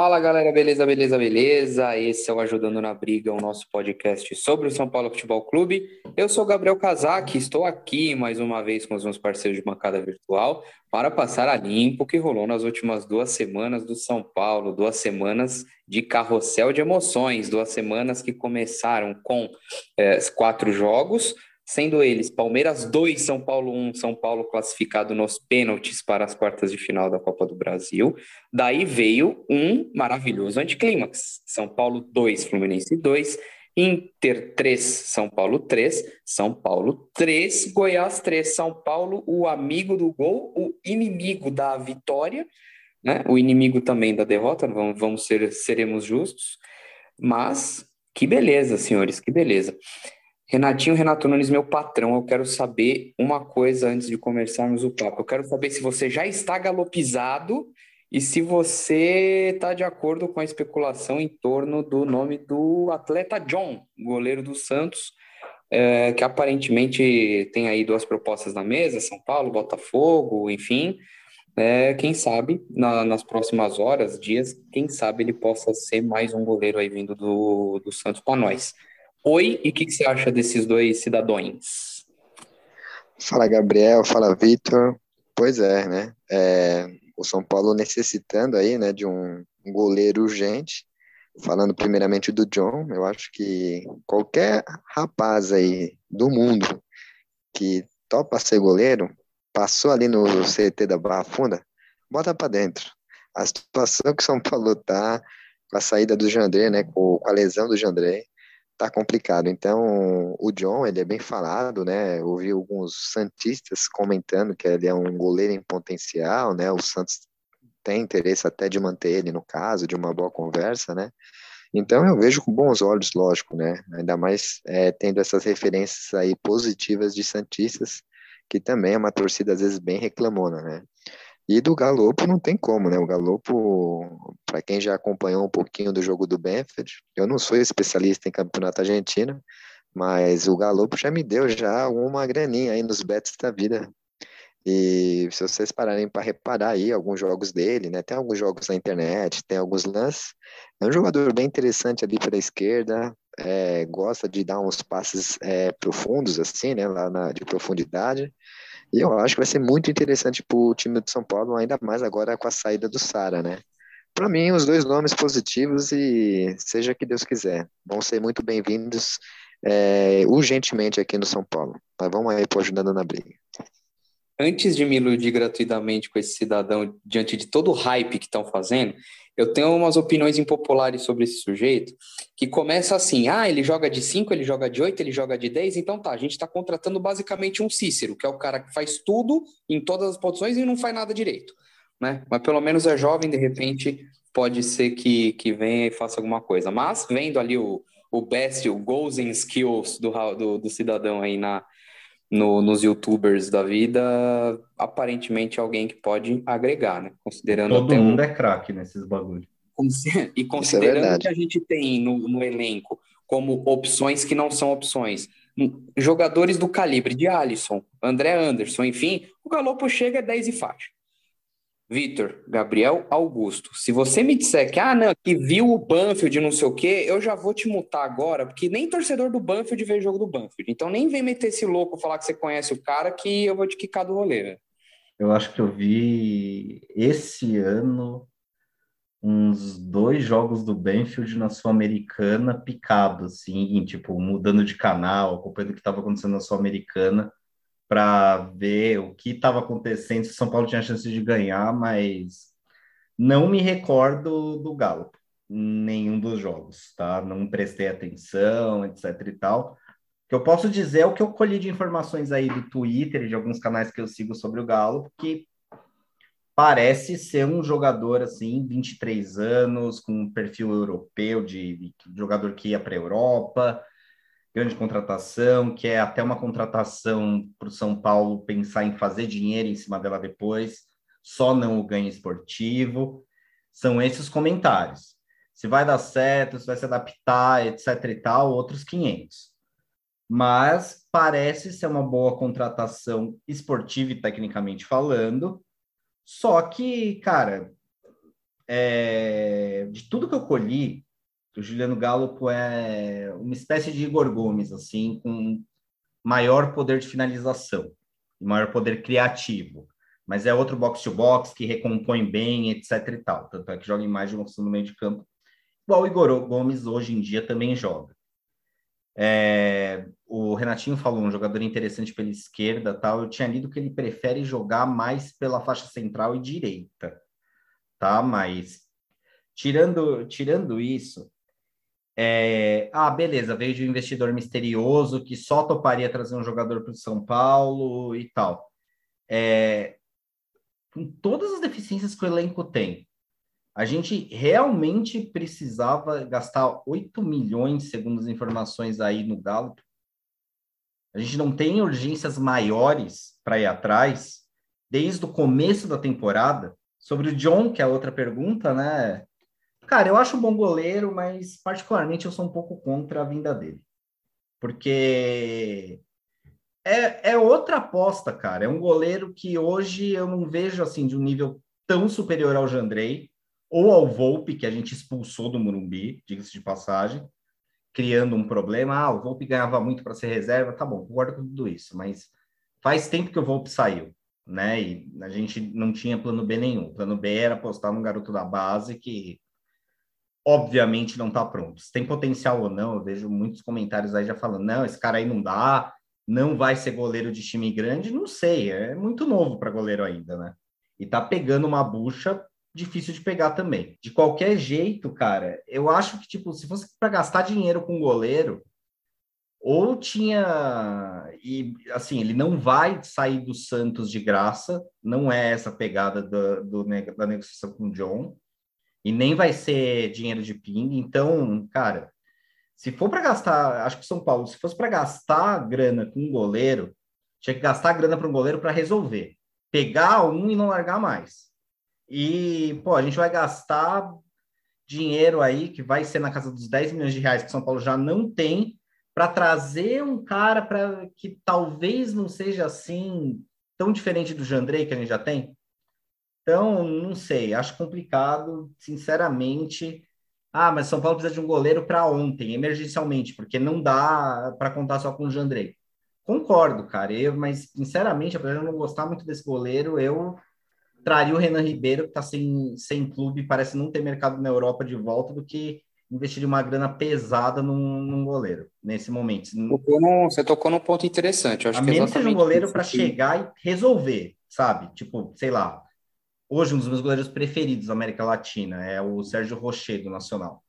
Fala galera, beleza, beleza, beleza? Esse é o Ajudando na Briga, o nosso podcast sobre o São Paulo Futebol Clube. Eu sou Gabriel Casac, estou aqui mais uma vez com os meus parceiros de bancada virtual para passar a limpo que rolou nas últimas duas semanas do São Paulo, duas semanas de carrossel de emoções, duas semanas que começaram com é, quatro jogos, sendo eles Palmeiras 2, São Paulo 1, São Paulo classificado nos pênaltis para as quartas de final da Copa do Brasil. Daí veio um maravilhoso anticlímax. São Paulo 2, Fluminense 2, Inter 3, São Paulo 3, São Paulo 3, Goiás 3, São Paulo, o amigo do gol, o inimigo da vitória, né? O inimigo também da derrota, vamos, vamos ser, seremos justos. Mas que beleza, senhores, que beleza. Renatinho Renato Nunes, meu patrão, eu quero saber uma coisa antes de começarmos o papo. Eu quero saber se você já está galopizado e se você está de acordo com a especulação em torno do nome do atleta John, goleiro do Santos, é, que aparentemente tem aí duas propostas na mesa, São Paulo, Botafogo, enfim. É, quem sabe na, nas próximas horas, dias, quem sabe ele possa ser mais um goleiro aí vindo do, do Santos para nós. Oi, e o que, que, você acha desses dois cidadãos? Fala, Gabriel. Fala, Vitor. Pois é, né? É, o São Paulo necessitando aí, né, de um, goleiro urgente. Falando primeiramente do John, eu acho que qualquer rapaz aí do mundo que topa ser goleiro, passou ali no CT da Barra Funda, bota para dentro. A situação que o São Paulo tá, com a saída do Jandré, né, com, a lesão do Jandré, tá complicado. Então, o John, ele é bem falado, né? Ouvi alguns santistas comentando que ele é um goleiro em potencial, né? O Santos tem interesse até de manter ele no caso, de uma boa conversa, né? Então, eu vejo com bons olhos, lógico, né? Ainda mais é, tendo essas referências aí positivas de santistas, que também é uma torcida às vezes bem reclamona, né? E do Galopo não tem como, né? O Galopo, para quem já acompanhou um pouquinho do jogo do Benfield, eu não sou especialista em campeonato argentino, mas o Galopo já me deu já uma graninha aí nos bets da vida. E se vocês pararem para reparar aí alguns jogos dele, né? Tem alguns jogos na internet, tem alguns lances. É um jogador bem interessante ali pela esquerda, é, gosta de dar uns passes é, profundos assim, né? Lá na, de profundidade. E eu acho que vai ser muito interessante para o time de São Paulo, ainda mais agora com a saída do Sara, né? Para mim, os dois nomes positivos e seja que Deus quiser, vão ser muito bem-vindos é, urgentemente aqui no São Paulo. Mas vamos aí por ajudando na briga. Antes de me iludir gratuitamente com esse cidadão diante de todo o hype que estão fazendo, eu tenho umas opiniões impopulares sobre esse sujeito, que começa assim: ah, ele joga de 5, ele joga de 8, ele joga de 10, então tá, a gente está contratando basicamente um Cícero, que é o cara que faz tudo em todas as posições e não faz nada direito. Né? Mas pelo menos é jovem, de repente pode ser que, que venha e faça alguma coisa. Mas vendo ali o, o best, o goals and skills do, do, do cidadão aí na, no, nos youtubers da vida, aparentemente é alguém que pode agregar, né? Considerando Todo mundo um... é craque nesses bagulhos. E considerando é que a gente tem no, no elenco como opções que não são opções, jogadores do calibre de Alisson, André Anderson, enfim, o Galopo chega a 10 e faixa. Vitor, Gabriel Augusto. Se você me disser que, ah, não, que viu o Banfield não sei o quê, eu já vou te mutar agora, porque nem torcedor do Banfield vê jogo do Banfield. Então nem vem meter esse louco falar que você conhece o cara que eu vou te quicar do rolê, velho. Eu acho que eu vi esse ano uns dois jogos do Banfield na Sul-Americana picado, assim, tipo, mudando de canal, acompanhando o que estava acontecendo na Sul-Americana para ver o que estava acontecendo, se São Paulo tinha chance de ganhar, mas não me recordo do Galo, nenhum dos jogos, tá? Não prestei atenção, etc e tal. O que eu posso dizer é o que eu colhi de informações aí do Twitter de alguns canais que eu sigo sobre o Galo, que parece ser um jogador assim, 23 anos, com um perfil europeu de, de jogador que ia para a Europa, grande contratação, que é até uma contratação para o São Paulo pensar em fazer dinheiro em cima dela depois, só não o ganho esportivo. São esses comentários. Se vai dar certo, se vai se adaptar, etc e tal, outros 500. Mas parece ser uma boa contratação esportiva e tecnicamente falando. Só que, cara, é, tudo que eu colhi, o Juliano Galo é uma espécie de Igor Gomes, assim, com maior poder de finalização, maior poder criativo. Mas é outro box-to-box que recompõe bem, etc e tal. Tanto é que joga em mais de uma função no meio de campo. Igual o Igor Gomes hoje em dia também joga. É, o Renatinho falou, um jogador interessante pela esquerda tal. Eu tinha lido que ele prefere jogar mais pela faixa central e direita, tá? Mas tirando, tirando isso, é, ah, beleza, veio de um investidor misterioso que só toparia trazer um jogador para o São Paulo e tal. É, com todas as deficiências que o elenco tem, a gente realmente precisava gastar 8 milhões, segundo as informações aí no Galo. A gente não tem urgências maiores para ir atrás desde o começo da temporada. Sobre o John, que é a outra pergunta, né? Cara, eu acho um bom goleiro, mas particularmente eu sou um pouco contra a vinda dele. Porque é, é outra aposta, cara. É um goleiro que hoje eu não vejo assim de um nível tão superior ao Jandrei ou ao Volpe, que a gente expulsou do Murumbi, diga-se de passagem, criando um problema. Ah, o Volpe ganhava muito para ser reserva, tá bom, concordo com tudo isso, mas faz tempo que o Volpe saiu, né? E a gente não tinha plano B nenhum. O plano B era apostar num garoto da base que obviamente não está pronto. Se tem potencial ou não, eu vejo muitos comentários aí já falando, não, esse cara aí não dá, não vai ser goleiro de time grande, não sei, é muito novo para goleiro ainda, né? E tá pegando uma bucha difícil de pegar também. De qualquer jeito, cara, eu acho que tipo, se fosse para gastar dinheiro com goleiro, ou tinha e assim, ele não vai sair do Santos de graça, não é essa pegada do, da negociação com o John e nem vai ser dinheiro de ping. Então, cara, se for para gastar, acho que São Paulo, se fosse para gastar grana com um goleiro, tinha que gastar grana para um goleiro para resolver. Pegar um e não largar mais. E, pô, a gente vai gastar dinheiro aí que vai ser na casa dos 10 milhões de reais que São Paulo já não tem para trazer um cara para que talvez não seja assim tão diferente do Jandrei que a gente já tem. Então, não sei, acho complicado, sinceramente. Ah, mas São Paulo precisa de um goleiro para ontem, emergencialmente, porque não dá para contar só com o Jandrei. Concordo, cara, eu, mas sinceramente, apesar de eu não gostar muito desse goleiro, eu traria o Renan Ribeiro, que está sem, sem clube, parece não ter mercado na Europa de volta, do que investir uma grana pesada num, num goleiro, nesse momento. Tocou num, você tocou num ponto interessante. Eu acho a que menos seja um goleiro para chegar e resolver, sabe? Tipo, sei lá, hoje um dos meus goleiros preferidos da América Latina é o Sérgio Rocher, do Nacional.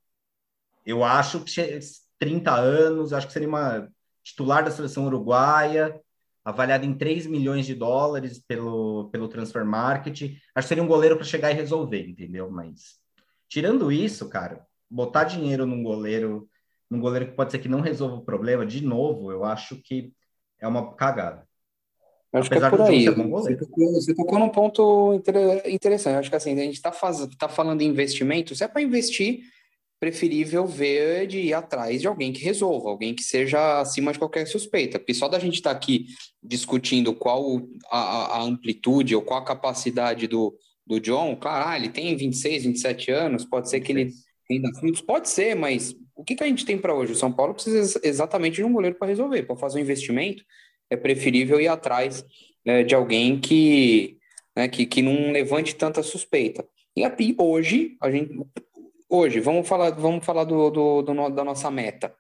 Eu acho que 30 anos, acho que seria uma titular da seleção uruguaia, avaliado em 3 milhões de dólares pelo, pelo Transfer Market. Acho que seria um goleiro para chegar e resolver, entendeu? Mas tirando isso, cara, botar dinheiro num goleiro, num goleiro que pode ser que não resolva o problema, de novo, eu acho que é uma cagada. Acho Apesar que é por aí. Você tocou, você tocou num ponto interessante. Acho que assim, a gente está tá falando em investimento, se é para investir, preferível ver de ir atrás de alguém que resolva, alguém que seja acima de qualquer suspeita. Porque só da gente estar tá aqui discutindo qual a, a, amplitude ou qual a capacidade do, do John, claro, ah, ele tem 26, 27 anos, pode ser que ele tenha frutos, pode ser, mas o que, que a gente tem para hoje? O São Paulo precisa exatamente de um goleiro para resolver, para fazer um investimento é preferível ir atrás né, de alguém que, né, que, que não levante tanta suspeita. E aqui, hoje, a gente, hoje, vamos falar, vamos falar do, do, do, da nossa meta.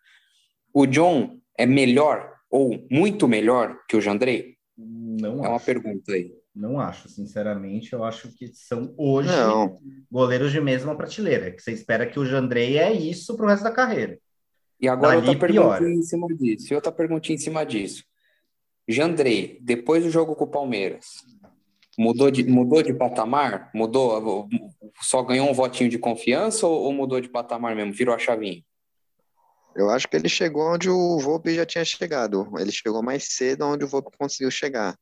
O John é melhor ou muito melhor que o Jandrei? Não É acho. uma pergunta aí. Não acho, sinceramente, eu acho que são hoje não. goleiros de mesma prateleira, que você espera que o Jandrei é isso para o resto da carreira. E agora Dali outra pergunta em cima disso. E outra perguntinha em cima disso. Jandrei, depois do jogo com o Palmeiras, mudou de, mudou de patamar? Mudou? Só ganhou um votinho de confiança ou, ou mudou de patamar mesmo? Virou a chavinha? Eu acho que ele chegou onde o Volpe já tinha chegado. Ele chegou mais cedo onde o Volpe conseguiu chegar.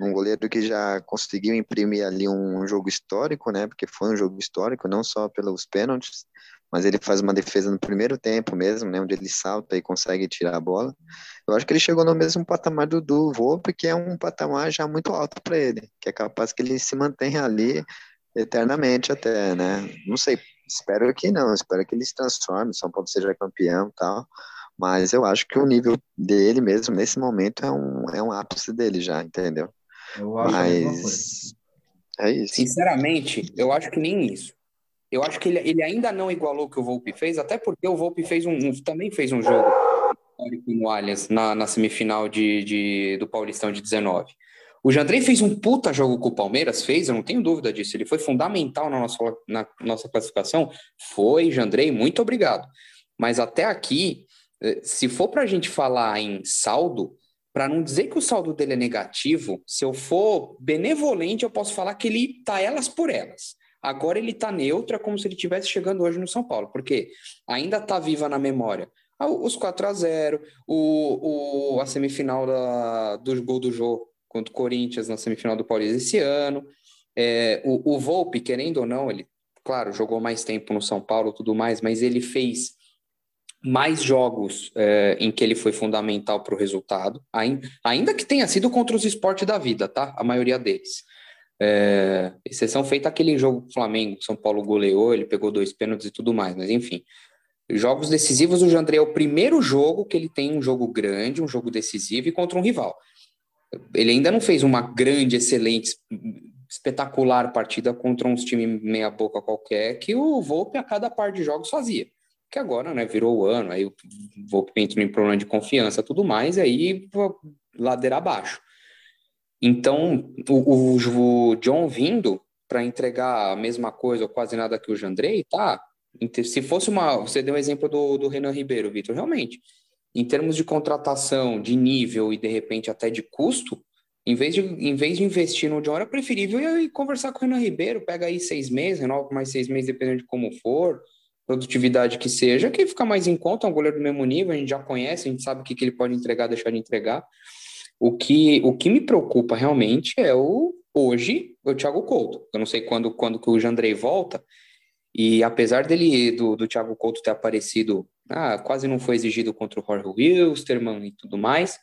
Um goleiro que já conseguiu imprimir ali um jogo histórico, né? Porque foi um jogo histórico, não só pelos pênaltis, mas ele faz uma defesa no primeiro tempo mesmo, né, onde ele salta e consegue tirar a bola. Eu acho que ele chegou no mesmo patamar do, do Volpe, que é um patamar já muito alto para ele, que é capaz que ele se mantenha ali eternamente até, né? Não sei, Espero que não, espero que ele se transforme, São Paulo seja campeão e tal. Mas eu acho que o nível dele mesmo, nesse momento, é um, é um ápice dele já, entendeu? Eu acho Mas é isso. Sinceramente, eu acho que nem isso. Eu acho que ele, ele ainda não igualou o que o Volpe fez, até porque o Volpe fez um, um também fez um jogo no Allianz na, na semifinal de, de, do Paulistão de 19. O Jandrei fez um puta jogo com o Palmeiras, fez, eu não tenho dúvida disso. Ele foi fundamental na nossa, na nossa classificação. Foi, Jandrei, muito obrigado. Mas até aqui, eh, se for para a gente falar em saldo, para não dizer que o saldo dele é negativo, se eu for benevolente, eu posso falar que ele tá elas por elas. Agora ele tá neutro, é como se ele estivesse chegando hoje no São Paulo, porque ainda tá viva na memória os 4 a 0 o, o, a semifinal da, do gol do jogo contra o Corinthians na semifinal do Paulista esse ano. É, o, o Volpe, querendo ou não, ele, claro, jogou mais tempo no São Paulo tudo mais, mas ele fez mais jogos é, em que ele foi fundamental para o resultado, ainda, ainda que tenha sido contra os esportes da vida, tá? A maioria deles. É, exceção feita aquele jogo do Flamengo, São Paulo goleou, ele pegou dois pênaltis e tudo mais, mas enfim. Jogos decisivos, o Jandré é o primeiro jogo que ele tem um jogo grande, um jogo decisivo e contra um rival. Ele ainda não fez uma grande, excelente, espetacular partida contra uns times meia boca qualquer que o Volpe a cada par de jogos fazia. Que agora, né, virou o ano, aí o Volpe entrou em problema de confiança, tudo mais, aí ladeira abaixo. Então, o, o, o John vindo para entregar a mesma coisa ou quase nada que o Jandrei, tá? Se fosse uma. Você deu o um exemplo do, do Renan Ribeiro, Vitor, realmente em termos de contratação, de nível e de repente até de custo, em vez de, em vez de investir no John, era preferível ir conversar com o Renan Ribeiro, pega aí seis meses, renova mais seis meses, dependendo de como for, produtividade que seja, que fica mais em conta, é um goleiro do mesmo nível, a gente já conhece, a gente sabe o que, que ele pode entregar, deixar de entregar. O que, o que me preocupa realmente é o hoje o Thiago Couto. Eu não sei quando, quando que o Jandrei volta, e apesar dele, do, do Thiago Couto ter aparecido ah, quase não foi exigido contra o Jorge Wilstermann e tudo mais.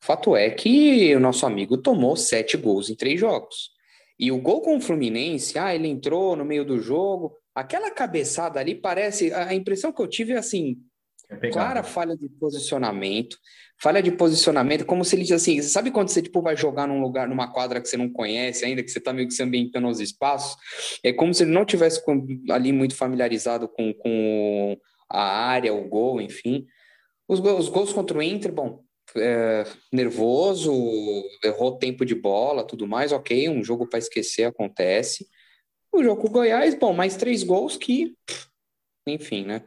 Fato é que o nosso amigo tomou sete gols em três jogos. E o gol com o Fluminense, ah, ele entrou no meio do jogo. Aquela cabeçada ali parece. A impressão que eu tive é assim: é clara falha de posicionamento. Falha de posicionamento, como se ele diz assim: sabe quando você tipo, vai jogar num lugar, numa quadra que você não conhece ainda, que você está meio que se ambientando os espaços? É como se ele não tivesse ali muito familiarizado com, com a área, o gol, enfim. Os, os gols contra o Inter, bom, é, nervoso, errou tempo de bola, tudo mais, ok, um jogo para esquecer acontece. O jogo com o Goiás, bom, mais três gols que, enfim, né?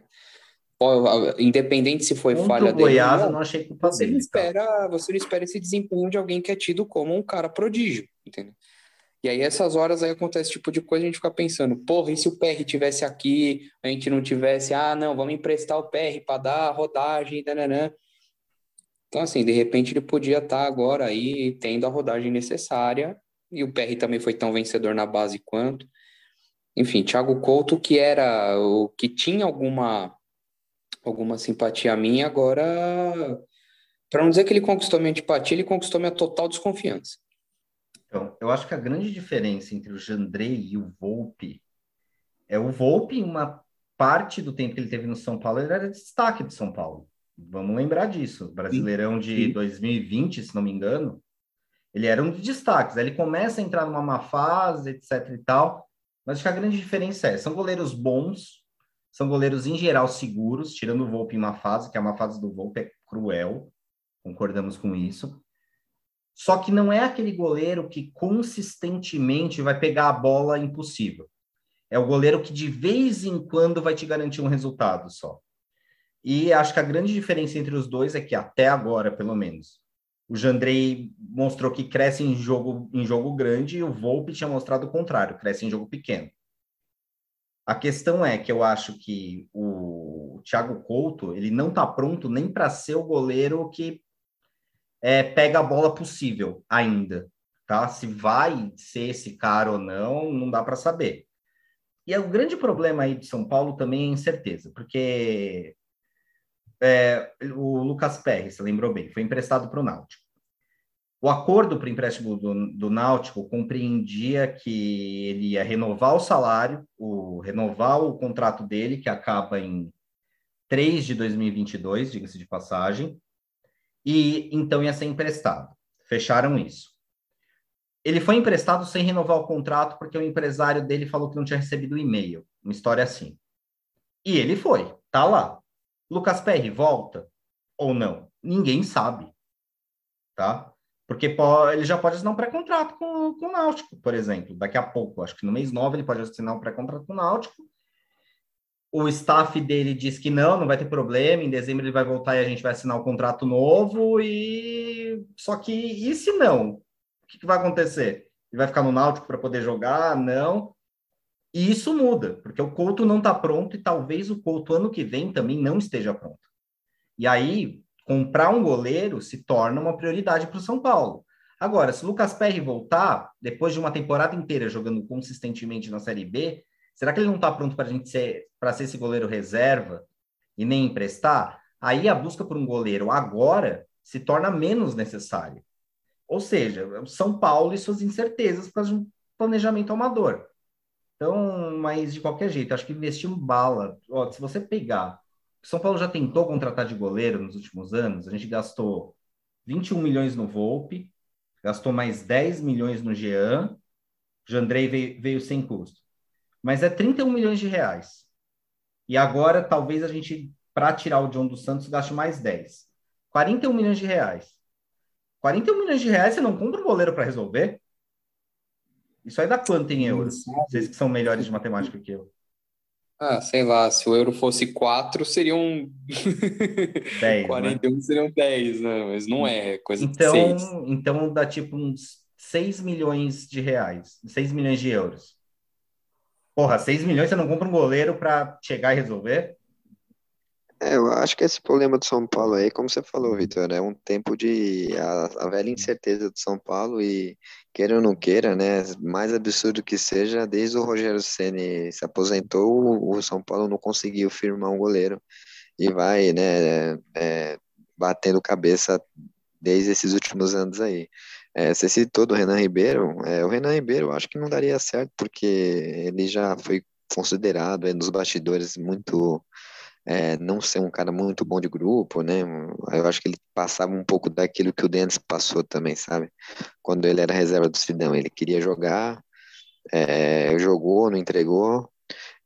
Independente se foi Contra falha o Goiás, dele, eu não achei culpa você dele. Não espera, você não espera esse desempenho de alguém que é tido como um cara prodígio, entendeu? E aí, essas horas aí acontece tipo de coisa, a gente fica pensando, porra, e se o PR tivesse aqui, a gente não tivesse, ah, não, vamos emprestar o PR para dar a rodagem, nananã. Então, assim, de repente ele podia estar tá agora aí tendo a rodagem necessária, e o PR também foi tão vencedor na base quanto. Enfim, Thiago Couto, que era o que tinha alguma alguma simpatia a mim, agora, para não dizer que ele conquistou minha antipatia, ele conquistou minha total desconfiança. Então, eu acho que a grande diferença entre o Jandrei e o Volpe é o Volpe, uma parte do tempo que ele teve no São Paulo, ele era destaque do São Paulo. Vamos lembrar disso. Brasileirão de Sim. 2020, se não me engano, ele era um dos destaques. Aí ele começa a entrar numa má fase, etc e tal. Mas acho que a grande diferença é, são goleiros bons, são goleiros em geral seguros, tirando o Volpe em uma fase, que é uma fase do Volpe é cruel, concordamos com isso. Só que não é aquele goleiro que consistentemente vai pegar a bola impossível. É o goleiro que de vez em quando vai te garantir um resultado só. E acho que a grande diferença entre os dois é que até agora, pelo menos, o Jandrei mostrou que cresce em jogo em jogo grande e o Volpe tinha mostrado o contrário, cresce em jogo pequeno. A questão é que eu acho que o Thiago Couto, ele não está pronto nem para ser o goleiro que é, pega a bola possível ainda, tá? Se vai ser esse cara ou não, não dá para saber. E o grande problema aí de São Paulo também é a incerteza, porque é, o Lucas Perry, você lembrou bem, foi emprestado para o Náutico. O acordo para o empréstimo do, do Náutico compreendia que ele ia renovar o salário, o, renovar o contrato dele, que acaba em 3 de 2022, diga-se de passagem, e então ia ser emprestado. Fecharam isso. Ele foi emprestado sem renovar o contrato porque o empresário dele falou que não tinha recebido o e-mail. Uma história assim. E ele foi, tá lá. Lucas Perry volta ou não? Ninguém sabe. Tá? Porque ele já pode assinar um pré-contrato com, com o Náutico, por exemplo, daqui a pouco. Acho que no mês 9 ele pode assinar um pré-contrato com o Náutico. O staff dele diz que não, não vai ter problema. Em dezembro ele vai voltar e a gente vai assinar um contrato novo. E só que e se não? O que, que vai acontecer? Ele vai ficar no Náutico para poder jogar? Não. E isso muda, porque o Couto não está pronto e talvez o Couto ano que vem também não esteja pronto. E aí comprar um goleiro se torna uma prioridade para o São Paulo. Agora, se o Lucas Perry voltar, depois de uma temporada inteira jogando consistentemente na Série B, será que ele não está pronto para ser para ser esse goleiro reserva e nem emprestar? Aí a busca por um goleiro agora se torna menos necessária. Ou seja, São Paulo e suas incertezas para um planejamento amador. Então, mas de qualquer jeito, acho que investir um bala. Ó, se você pegar são Paulo já tentou contratar de goleiro nos últimos anos. A gente gastou 21 milhões no Volpe, gastou mais 10 milhões no Jean. Jandrei veio, veio sem custo. Mas é 31 milhões de reais. E agora, talvez a gente, para tirar o John dos Santos, gaste mais 10. 41 milhões de reais. 41 milhões de reais você não compra um goleiro para resolver? Isso aí dá quanto em euros? Vocês que são melhores de matemática que eu. Ah, sei lá, se o euro fosse 4, seriam 10, 41 né? seriam 10, né? Mas não é, é coisa então, de 6. Então dá tipo uns 6 milhões de reais, 6 milhões de euros. Porra, 6 milhões você não compra um goleiro para chegar e resolver? É, eu acho que esse problema do São Paulo aí, como você falou, Vitor, é um tempo de a, a, velha incerteza do São Paulo e queira ou não queira, né, mais absurdo que seja, desde o Rogério Ceni se aposentou, o São Paulo não conseguiu firmar um goleiro e vai, né, é, batendo cabeça desde esses últimos anos aí. É, você citou do Renan Ribeiro, é, o Renan Ribeiro acho que não daria certo porque ele já foi considerado é, nos bastidores muito é, não ser um cara muito bom de grupo, né? Eu acho que ele passava um pouco daquilo que o Denis passou também, sabe? Quando ele era reserva do Sidão, ele queria jogar, é, jogou, não entregou.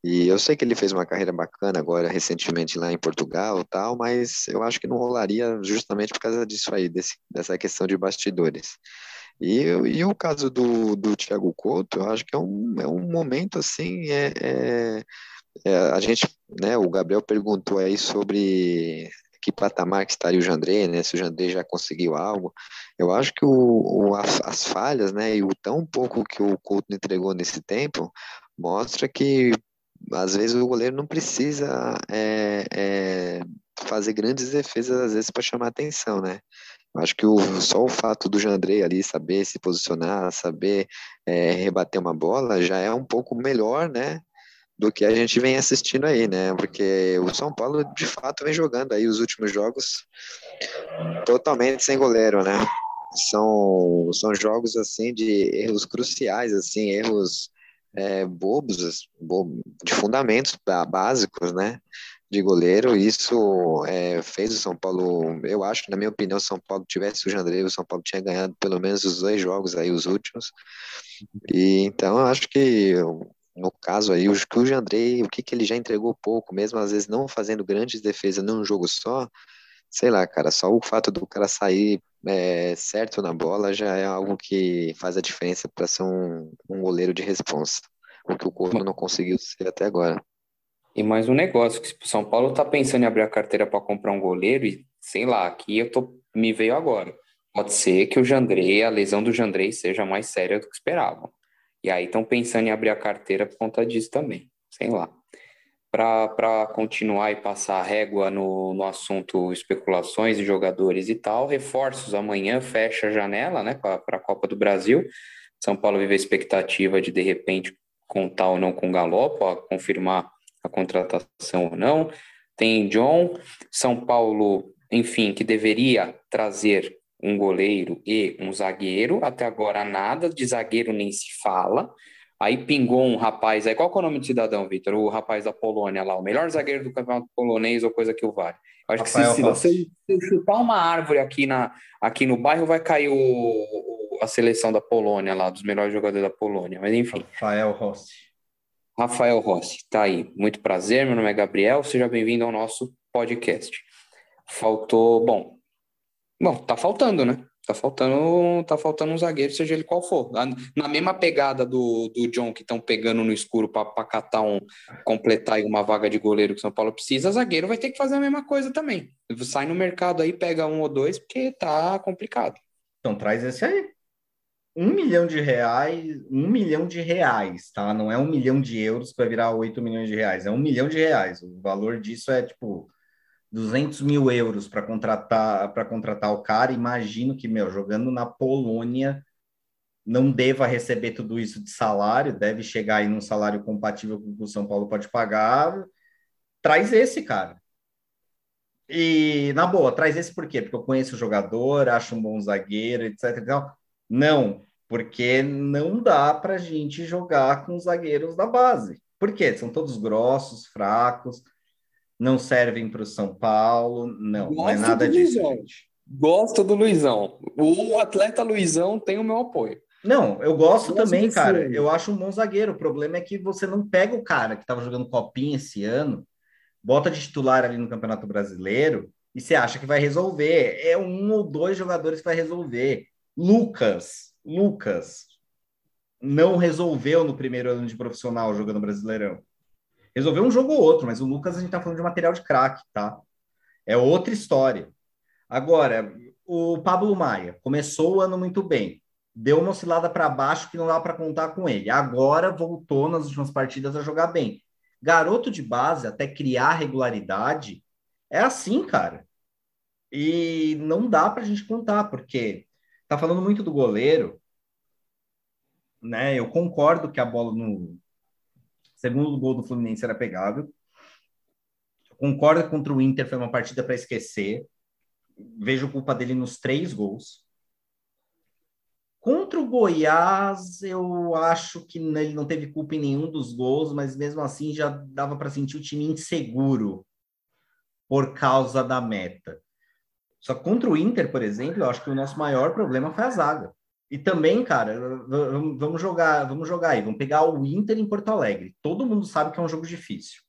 E eu sei que ele fez uma carreira bacana agora recentemente lá em Portugal, tal, mas eu acho que não rolaria justamente por causa disso aí, desse, dessa questão de bastidores. E, e o caso do, do Thiago Couto, eu acho que é um, é um momento assim, é, é é, a gente, né, o Gabriel perguntou aí sobre que patamar que estaria o Jandrei, né, se o Jandrei já conseguiu algo. Eu acho que o, o as, as, falhas, né, e o tão pouco que o Couto entregou nesse tempo, mostra que às vezes o goleiro não precisa é, é, fazer grandes defesas às vezes para chamar atenção, né? Acho que o, só o fato do Jandrei ali saber se posicionar, saber é, rebater uma bola já é um pouco melhor, né? Do que a gente vem assistindo aí, né? Porque o São Paulo de fato vem jogando aí os últimos jogos totalmente sem goleiro, né? São, são jogos assim de erros cruciais, assim, erros é, bobos, de fundamentos básicos, né? De goleiro, isso é, fez o São Paulo, eu acho, na minha opinião, São Paulo tivesse o Jandrei, o São Paulo tinha ganhado pelo menos os dois jogos aí, os últimos. E então eu acho que no caso aí, o que o Jandrei, o que, que ele já entregou pouco, mesmo às vezes não fazendo grandes defesas num jogo só, sei lá, cara, só o fato do cara sair é, certo na bola já é algo que faz a diferença para ser um, um goleiro de responsa, o que o Corvo não conseguiu ser até agora. E mais um negócio, que o São Paulo tá pensando em abrir a carteira para comprar um goleiro e, sei lá, aqui eu tô, me veio agora. Pode ser que o Jandrei, a lesão do Jandrei seja mais séria do que esperavam. E aí estão pensando em abrir a carteira por conta disso também, sei lá. Para continuar e passar a régua no, no assunto especulações de jogadores e tal, reforços amanhã, fecha a janela né, para a Copa do Brasil. São Paulo vive a expectativa de, de repente, contar ou não com o Galopo, confirmar a contratação ou não. Tem John, São Paulo, enfim, que deveria trazer um goleiro e um zagueiro. Até agora nada de zagueiro nem se fala. Aí pingou um rapaz, aí qual é o nome do cidadão, Vitor? O rapaz da Polônia lá, o melhor zagueiro do campeonato polonês ou coisa que o vale. Eu acho Rafael que se, se, você chutar uma árvore aqui, na, aqui no bairro, vai cair o, o, a seleção da Polônia lá, dos melhores jogadores da Polônia. Mas enfim. Rafael Rossi. Rafael Rossi, tá aí. Muito prazer, meu nome é Gabriel, seja bem-vindo ao nosso podcast. Faltou, bom, bom, tá faltando, né? Tá faltando, tá faltando um zagueiro, seja ele qual for. Na mesma pegada do, do John, que estão pegando no escuro para catar um, completar uma vaga de goleiro que o São Paulo precisa, zagueiro vai ter que fazer a mesma coisa também. Sai no mercado aí, pega um ou dois, porque tá complicado. Então traz esse aí. Um milhão de reais, um milhão de reais, tá? Não é um milhão de euros que vai virar oito milhões de reais, é um milhão de reais. O valor disso é tipo 200 mil euros para contratar para contratar o cara, imagino que, meu, jogando na Polônia, não deva receber tudo isso de salário, deve chegar aí num salário compatível com o que o São Paulo pode pagar. Traz esse, cara. E, na boa, traz esse por quê? Porque eu conheço o jogador, acho um bom zagueiro, etc. Não, porque não dá para gente jogar com os zagueiros da base. Por quê? São todos grossos, fracos não servem para o São Paulo, não, Gosto não é nada disso. Luizão. Gosto do Luizão. O atleta Luizão tem o meu apoio. Não, eu gosto, também, cara. Eu acho um bom zagueiro. O problema é que você não pega o cara que estava jogando copinha esse ano, bota de titular ali no Campeonato Brasileiro e você acha que vai resolver. É um ou dois jogadores que vai resolver. Lucas, Lucas não resolveu no primeiro ano de profissional jogando Brasileirão. Resolveu um jogo ou outro, mas o Lucas a gente tá falando de material de craque, tá? É outra história. Agora, o Pablo Maia começou o ano muito bem, deu uma oscilada para baixo que não dá para contar com ele. Agora voltou nas últimas partidas a jogar bem. Garoto de base, até criar regularidade, é assim, cara. E não dá para a gente contar, porque tá falando muito do goleiro, né? Eu concordo que a bola no, segundo gol do Fluminense era pegável. Concordo contra o Inter foi uma partida para esquecer. Vejo culpa dele nos três gols. Contra o Goiás, eu acho que ele não teve culpa em nenhum dos gols, mas mesmo assim já dava para sentir o time inseguro por causa da meta. Só que contra o Inter, por exemplo, eu acho que o nosso maior problema foi a zaga. E também, cara, vamos jogar, vamos jogar aí, vamos pegar o Inter em Porto Alegre. Todo mundo sabe que é um jogo difícil.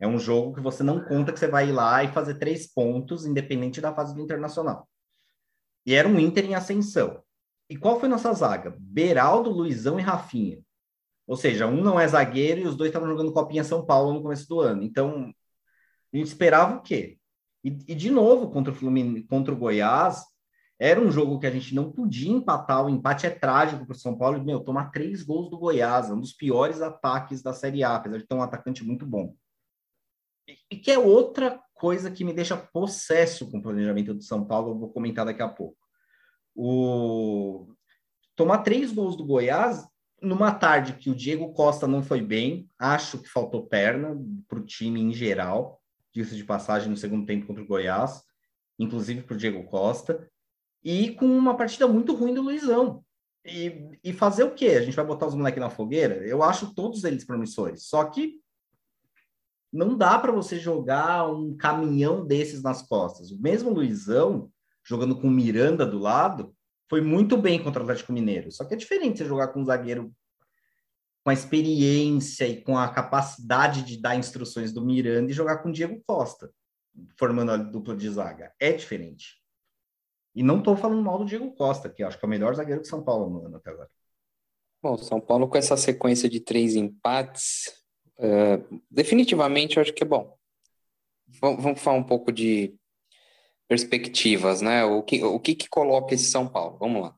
É um jogo que você não conta que você vai ir lá e fazer três pontos, independente da fase do Internacional. E era um Inter em ascensão. E qual foi nossa zaga? Beraldo, Luizão e Rafinha. Ou seja, um não é zagueiro e os dois estavam jogando Copinha São Paulo no começo do ano. Então, a gente esperava o quê? E, e de novo, contra o, contra o Goiás, era um jogo que a gente não podia empatar, o empate é trágico para o São Paulo. Meu, tomar três gols do Goiás, um dos piores ataques da Série A, apesar de ter um atacante muito bom. E, que é outra coisa que me deixa possesso com o planejamento do São Paulo, eu vou comentar daqui a pouco. O... Tomar três gols do Goiás numa tarde que o Diego Costa não foi bem, acho que faltou perna para o time em geral, disse de passagem no segundo tempo contra o Goiás, inclusive para o Diego Costa e com uma partida muito ruim do Luizão. E, e fazer o quê? A gente vai botar os moleques na fogueira? Eu acho todos eles promissores. Só que não dá para você jogar um caminhão desses nas costas. O mesmo Luizão, jogando com Miranda do lado, foi muito bem contra o Atlético Mineiro. Só que é diferente você jogar com um zagueiro com a experiência e com a capacidade de dar instruções do Miranda e jogar com o Diego Costa, formando a dupla de zaga. É diferente. E não estou falando mal do Diego Costa, que acho que é o melhor zagueiro de São Paulo no ano até agora. Bom, São Paulo com essa sequência de três empates, uh, definitivamente eu acho que é bom. Vamos, vamos falar um pouco de perspectivas, né? O que, o que que coloca esse São Paulo? Vamos lá.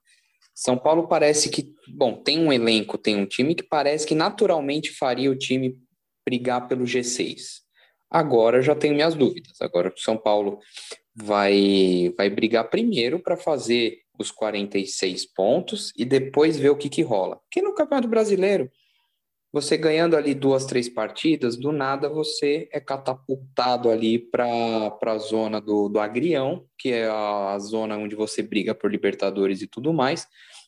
São Paulo parece que, bom, tem um elenco, tem um time que parece que naturalmente faria o time brigar pelo G6. Agora já tenho minhas dúvidas. Agora o São Paulo vai, vai brigar primeiro para fazer os 46 pontos e depois ver o que, que rola. Porque no Campeonato Brasileiro, você ganhando ali duas, três partidas, do nada você é catapultado ali para a zona do, do Agrião, que é a, a zona onde você briga por Libertadores e tudo mais.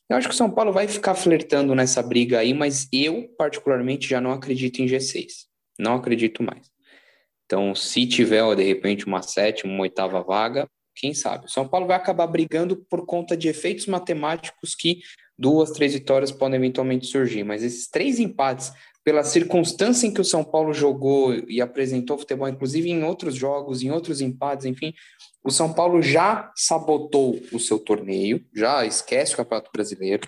Eu acho que o São Paulo vai ficar flertando nessa briga aí, mas eu, particularmente, já não acredito em G6. Não acredito mais. Então, se tiver, de repente, uma sétima, uma oitava vaga, quem sabe? O São Paulo vai acabar brigando por conta de efeitos matemáticos que duas, três vitórias podem eventualmente surgir, mas esses três empates, pela circunstância em que o São Paulo jogou e apresentou futebol, inclusive em outros jogos, em outros empates, enfim, o São Paulo já sabotou o seu torneio, já esquece o Campeonato Brasileiro,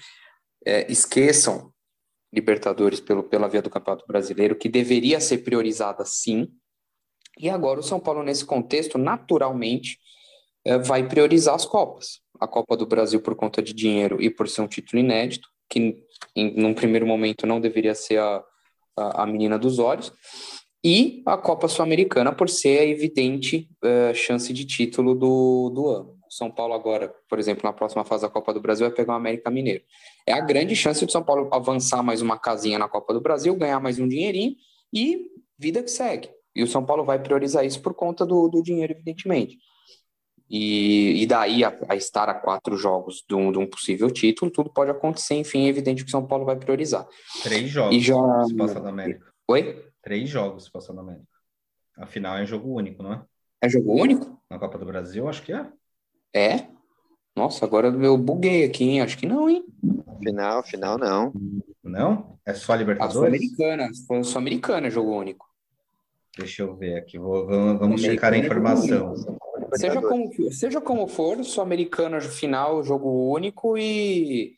é, esqueçam Libertadores pelo, pela via do Campeonato Brasileiro, que deveria ser priorizada sim, e agora o São Paulo, nesse contexto, naturalmente, é, vai priorizar as Copas a Copa do Brasil por conta de dinheiro e por ser um título inédito, que em num primeiro momento não deveria ser a, a, a menina dos olhos, e a Copa Sul-Americana por ser a evidente uh, chance de título do, do ano. São Paulo agora, por exemplo, na próxima fase da Copa do Brasil vai pegar o América Mineiro. É a grande chance de São Paulo avançar mais uma casinha na Copa do Brasil, ganhar mais um dinheirinho e vida que segue. E o São Paulo vai priorizar isso por conta do, do dinheiro, evidentemente. E, e daí a, a, estar a quatro jogos de um, de um, possível título, tudo pode acontecer, enfim, é evidente que o São Paulo vai priorizar. Três jogos e já... se passar da América. Oi? Três jogos se passar da América. Afinal, é jogo único, não é? É jogo único? Na Copa do Brasil, acho que é. É? Nossa, agora eu buguei aqui, hein? Acho que não, hein? Final, final não. Não? É só a Libertadores? A Sul-Americana. A Sul-Americana é jogo único. Deixa eu ver aqui, vou, vamos, vamos checar a informação. Seja como, seja como for, Sul-Americana final, jogo único e.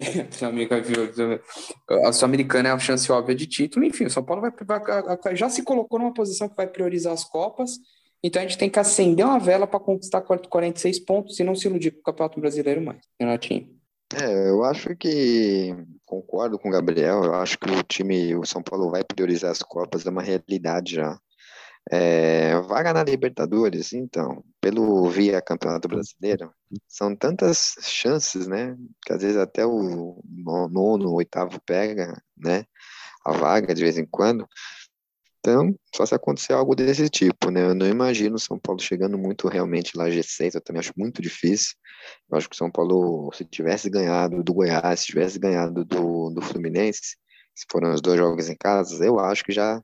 a Sul-Americana é a chance óbvia de título, enfim, o São Paulo vai, vai, já se colocou numa posição que vai priorizar as Copas, então a gente tem que acender uma vela para conquistar 46 pontos e não se iludir com o Campeonato Brasileiro mais. Renatinho. É, eu acho que concordo com o Gabriel, eu acho que o time, o São Paulo vai priorizar as Copas, é uma realidade já. É, vaga na Libertadores, então, pelo via Campeonato Brasileiro, são tantas chances, né? Que às vezes até o nono, oitavo pega, né? A vaga de vez em quando. Então, só se acontecer algo desse tipo, né? Eu não imagino o São Paulo chegando muito realmente lá G6, eu também acho muito difícil. Eu acho que o São Paulo, se tivesse ganhado do Goiás, se tivesse ganhado do, do Fluminense, se foram os dois jogos em casa, eu acho que já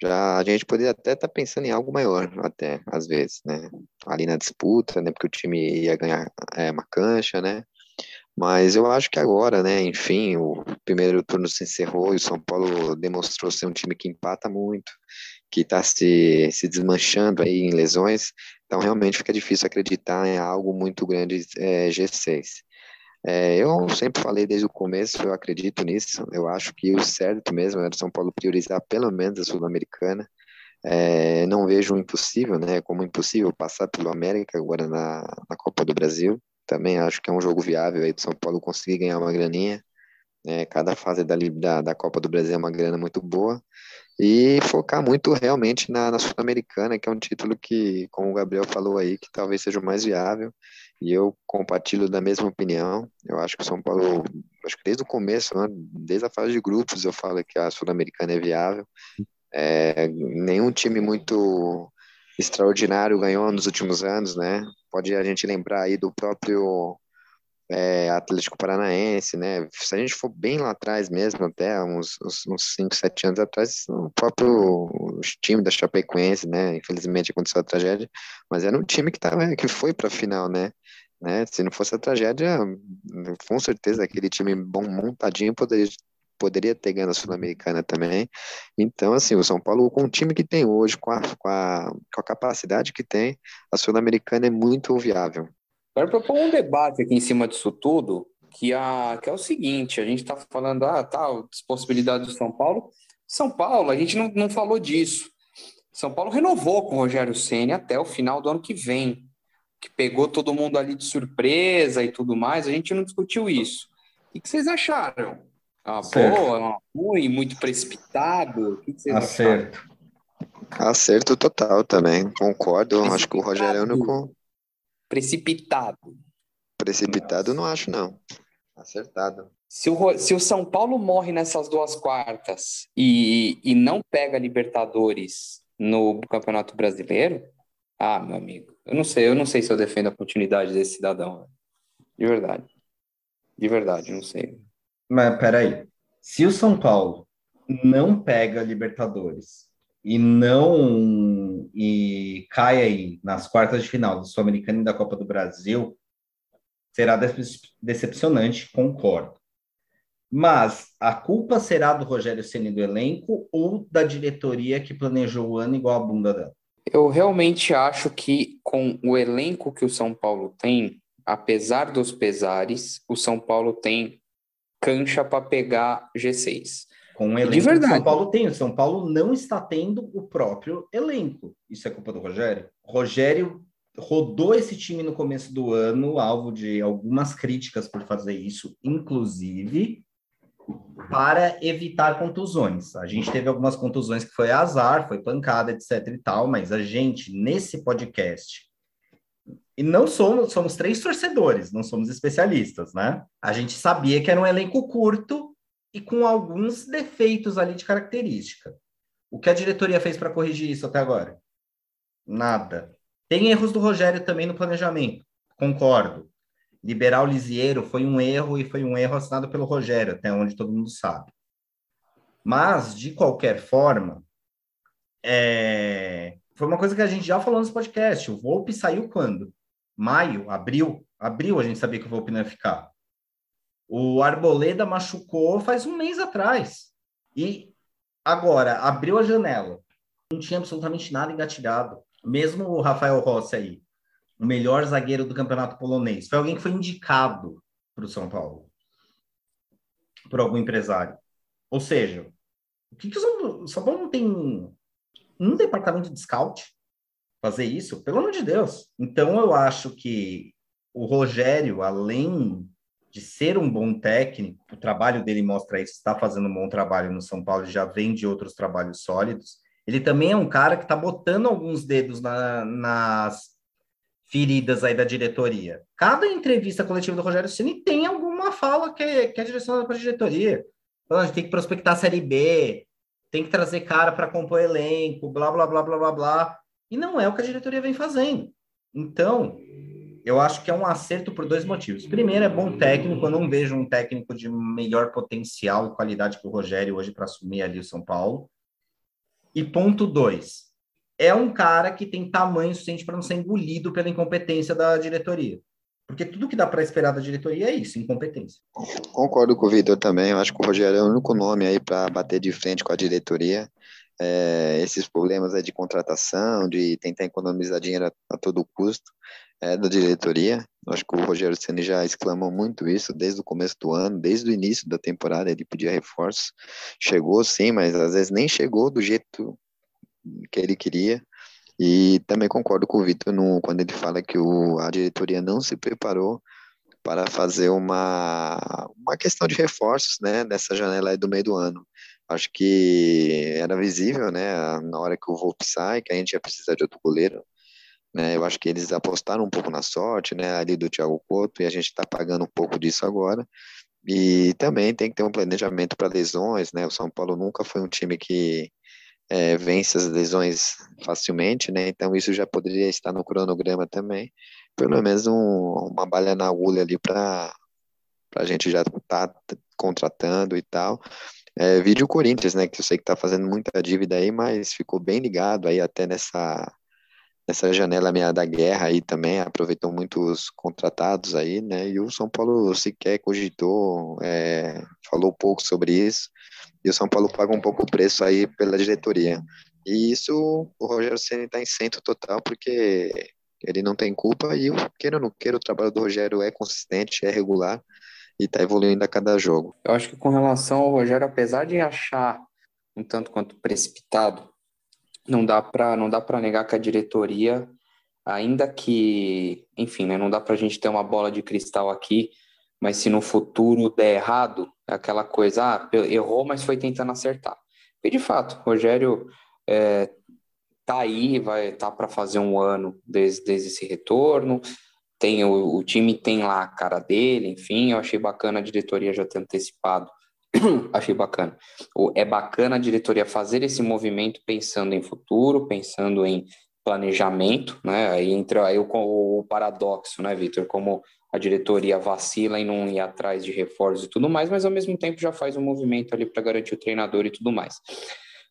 já a gente poderia até estar tá pensando em algo maior, até, às vezes, né? Ali na disputa, né? Porque o time ia ganhar é, uma cancha, né? Mas eu acho que agora, né? Enfim, o primeiro turno se encerrou e o São Paulo demonstrou ser um time que empata muito, que está se, se desmanchando aí em lesões. Então, realmente fica difícil acreditar em algo muito grande é, G6. É, eu sempre falei desde o começo, eu acredito nisso. Eu acho que o certo mesmo era o São Paulo priorizar pelo menos a Sul-Americana. É, não vejo impossível, né? Como impossível passar pelo América agora na, na Copa do Brasil. Também acho que é um jogo viável aí do São Paulo conseguir ganhar uma graninha. É, cada fase da, da, da Copa do Brasil é uma grana muito boa e focar muito realmente na, na Sul-Americana, que é um título que, como o Gabriel falou aí, que talvez seja o mais viável e eu compartilho da mesma opinião. Eu acho que o São Paulo, acho que desde o começo, né, desde a fase de grupos, eu falo que a Sul-Americana é viável. É, nenhum time muito extraordinário ganhou nos últimos anos, né? Pode a gente lembrar aí do próprio é, Atlético Paranaense, né? Se a gente for bem lá atrás mesmo, até uns, uns 5, 7 anos atrás, o próprio time da Chapecoense, né? Infelizmente aconteceu a tragédia, mas era um time que, tava, que foi para a final, né? né? Se não fosse a tragédia, com certeza aquele time bom montadinho poderia poderia ter ganho a Sul-Americana também. Então, assim, o São Paulo, com o time que tem hoje, com a, com a, com a capacidade que tem, a Sul-Americana é muito viável. Quero propor um debate aqui em cima disso tudo, que, a, que é o seguinte: a gente está falando, ah, tal, tá, possibilidade do São Paulo. São Paulo, a gente não, não falou disso. São Paulo renovou com o Rogério Senna até o final do ano que vem, que pegou todo mundo ali de surpresa e tudo mais. A gente não discutiu isso. O que vocês acharam? Ah, boa, ruim, muito precipitado? O que vocês Acerto. Acharam? Acerto total também, concordo. Acho que o Rogério é o único Precipitado. Precipitado não acho, não. Acertado. Se o, se o São Paulo morre nessas duas quartas e, e não pega Libertadores no Campeonato Brasileiro, ah, meu amigo, eu não sei, eu não sei se eu defendo a continuidade desse cidadão. De verdade. De verdade, não sei. Mas peraí. Se o São Paulo não pega Libertadores e não e cai aí nas quartas de final do Sul-Americano e da Copa do Brasil, será decepcionante, concordo. Mas a culpa será do Rogério Ceni do elenco ou da diretoria que planejou o ano igual a bunda dela? Eu realmente acho que com o elenco que o São Paulo tem, apesar dos pesares, o São Paulo tem cancha para pegar G6. Com o elenco que o São Paulo tem, o São Paulo não está tendo o próprio elenco. Isso é culpa do Rogério? Rogério rodou esse time no começo do ano, alvo de algumas críticas por fazer isso, inclusive para evitar contusões. A gente teve algumas contusões que foi azar, foi pancada, etc e tal, mas a gente, nesse podcast, e não somos, somos três torcedores, não somos especialistas, né? A gente sabia que era um elenco curto e com alguns defeitos ali de característica. O que a diretoria fez para corrigir isso até agora? Nada. Tem erros do Rogério também no planejamento, concordo. Liberar o Lisieiro foi um erro e foi um erro assinado pelo Rogério, até onde todo mundo sabe. Mas, de qualquer forma, é... foi uma coisa que a gente já falou nesse podcast. O Volpe saiu quando? Maio, abril? Abril a gente sabia que o Volpe não ia ficar. O Arboleda machucou faz um mês atrás. E agora, abriu a janela. Não tinha absolutamente nada engatilhado. Mesmo o Rafael Rossi aí o melhor zagueiro do campeonato polonês. Foi alguém que foi indicado para o São Paulo por algum empresário. Ou seja, o que, que o São Paulo não tem um departamento de scout fazer isso? Pelo amor de Deus. Então eu acho que o Rogério, além de ser um bom técnico, o trabalho dele mostra isso, está fazendo um bom trabalho no São Paulo, já vem de outros trabalhos sólidos. Ele também é um cara que está botando alguns dedos na, nas feridas aí da diretoria. Cada entrevista coletiva do Rogério Ceni tem alguma fala que que é direcionada para a diretoria. A gente tem que prospectar a Série B, tem que trazer cara para compor elenco, blá, blá, blá, blá, blá, blá. E não é o que a diretoria vem fazendo. Então, eu acho que é um acerto por dois motivos. Primeiro, é bom técnico. Eu não vejo um técnico de melhor potencial e qualidade que o Rogério hoje para assumir ali o São Paulo. E ponto dois, é um cara que tem tamanho suficiente para não ser engolido pela incompetência da diretoria. Porque tudo que dá para esperar da diretoria é isso, incompetência. Concordo com o Vitor também. Eu acho que o Rogério é o único nome aí para bater de frente com a diretoria. É, esses problemas é de contratação, de tentar economizar dinheiro a, a todo custo, é da diretoria. Acho que o Rogério Ceni já exclamou muito isso desde o começo do ano, desde o início da temporada. Ele pedia reforços. Chegou sim, mas às vezes nem chegou do jeito que ele queria. E também concordo com o Vitor quando ele fala que o, a diretoria não se preparou para fazer uma, uma questão de reforços né, nessa janela aí do meio do ano. Acho que era visível, né, na hora que o Volpe sai, que a gente ia precisar de outro goleiro. Né, eu acho que eles apostaram um pouco na sorte, né, ali do Thiago Couto, e a gente está pagando um pouco disso agora. E também tem que ter um planejamento para lesões, né? O São Paulo nunca foi um time que é, vence as lesões facilmente, né? Então isso já poderia estar no cronograma também, pelo menos um, uma balha na agulha ali para a gente já estar tá contratando e tal. É, vídeo Corinthians, né? Que eu sei que está fazendo muita dívida aí, mas ficou bem ligado aí até nessa nessa janela meia da guerra aí também, aproveitou muitos contratados aí, né? E o São Paulo sequer cogitou, é, falou pouco sobre isso e o São Paulo paga um pouco o preço aí pela diretoria. E isso o Rogério Ceni está em centro total, porque ele não tem culpa e, queira ou não queira, o trabalho do Rogério é consistente, é regular e está evoluindo a cada jogo. Eu acho que com relação ao Rogério, apesar de achar um tanto quanto precipitado, não dá para não dá para negar que a diretoria, ainda que, enfim, né, não dá para a gente ter uma bola de cristal aqui, mas se no futuro der errado, é aquela coisa, ah, errou, mas foi tentando acertar. E de fato, Rogério é, tá aí, vai estar tá para fazer um ano desde, desde esse retorno. Tem o, o time tem lá a cara dele, enfim, eu achei bacana a diretoria já ter antecipado. achei bacana. É bacana a diretoria fazer esse movimento pensando em futuro, pensando em planejamento, né? Aí entra aí o, o paradoxo, né, Vitor? Como a diretoria vacila em não ir atrás de reforços e tudo mais, mas ao mesmo tempo já faz um movimento ali para garantir o treinador e tudo mais.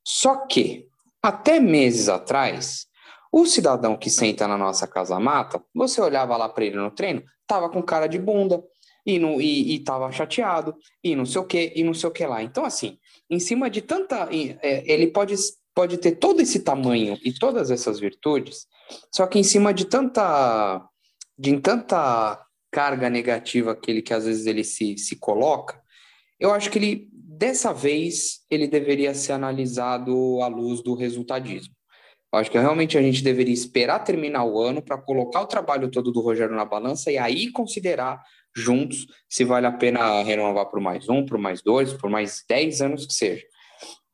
Só que, até meses atrás, o cidadão que senta na nossa casa mata, você olhava lá para ele no treino, tava com cara de bunda e, não, e, e tava chateado e não sei o que e não sei o que lá. Então, assim, em cima de tanta. É, ele pode, pode ter todo esse tamanho e todas essas virtudes, só que em cima de tanta. de tanta carga negativa que ele que às vezes ele se, se coloca, eu acho que ele dessa vez ele deveria ser analisado à luz do resultadismo. Acho que realmente a gente deveria esperar terminar o ano para colocar o trabalho todo do Rogério na balança e aí considerar juntos se vale a pena renovar por mais um, por mais dois, por mais dez anos que seja.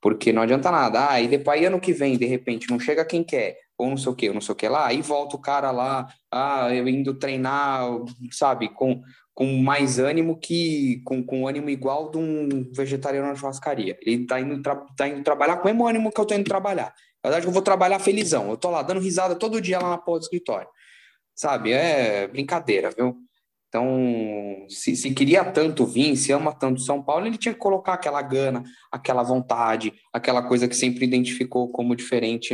Porque não adianta nada. Ah, e depois ano que vem, de repente, não chega quem quer, ou não sei o que, ou não sei o que lá, aí volta o cara lá, ah, eu indo treinar, sabe, com, com mais ânimo que, com, com ânimo igual de um vegetariano na churrascaria. Ele tá indo, tá indo trabalhar com o mesmo ânimo que eu tô indo trabalhar. Na verdade, eu vou trabalhar felizão. Eu tô lá dando risada todo dia lá na porta do escritório. Sabe? É brincadeira, viu? Então, se, se, queria tanto vir, se ama tanto São Paulo, ele tinha que colocar aquela gana, aquela vontade, aquela coisa que sempre identificou como diferente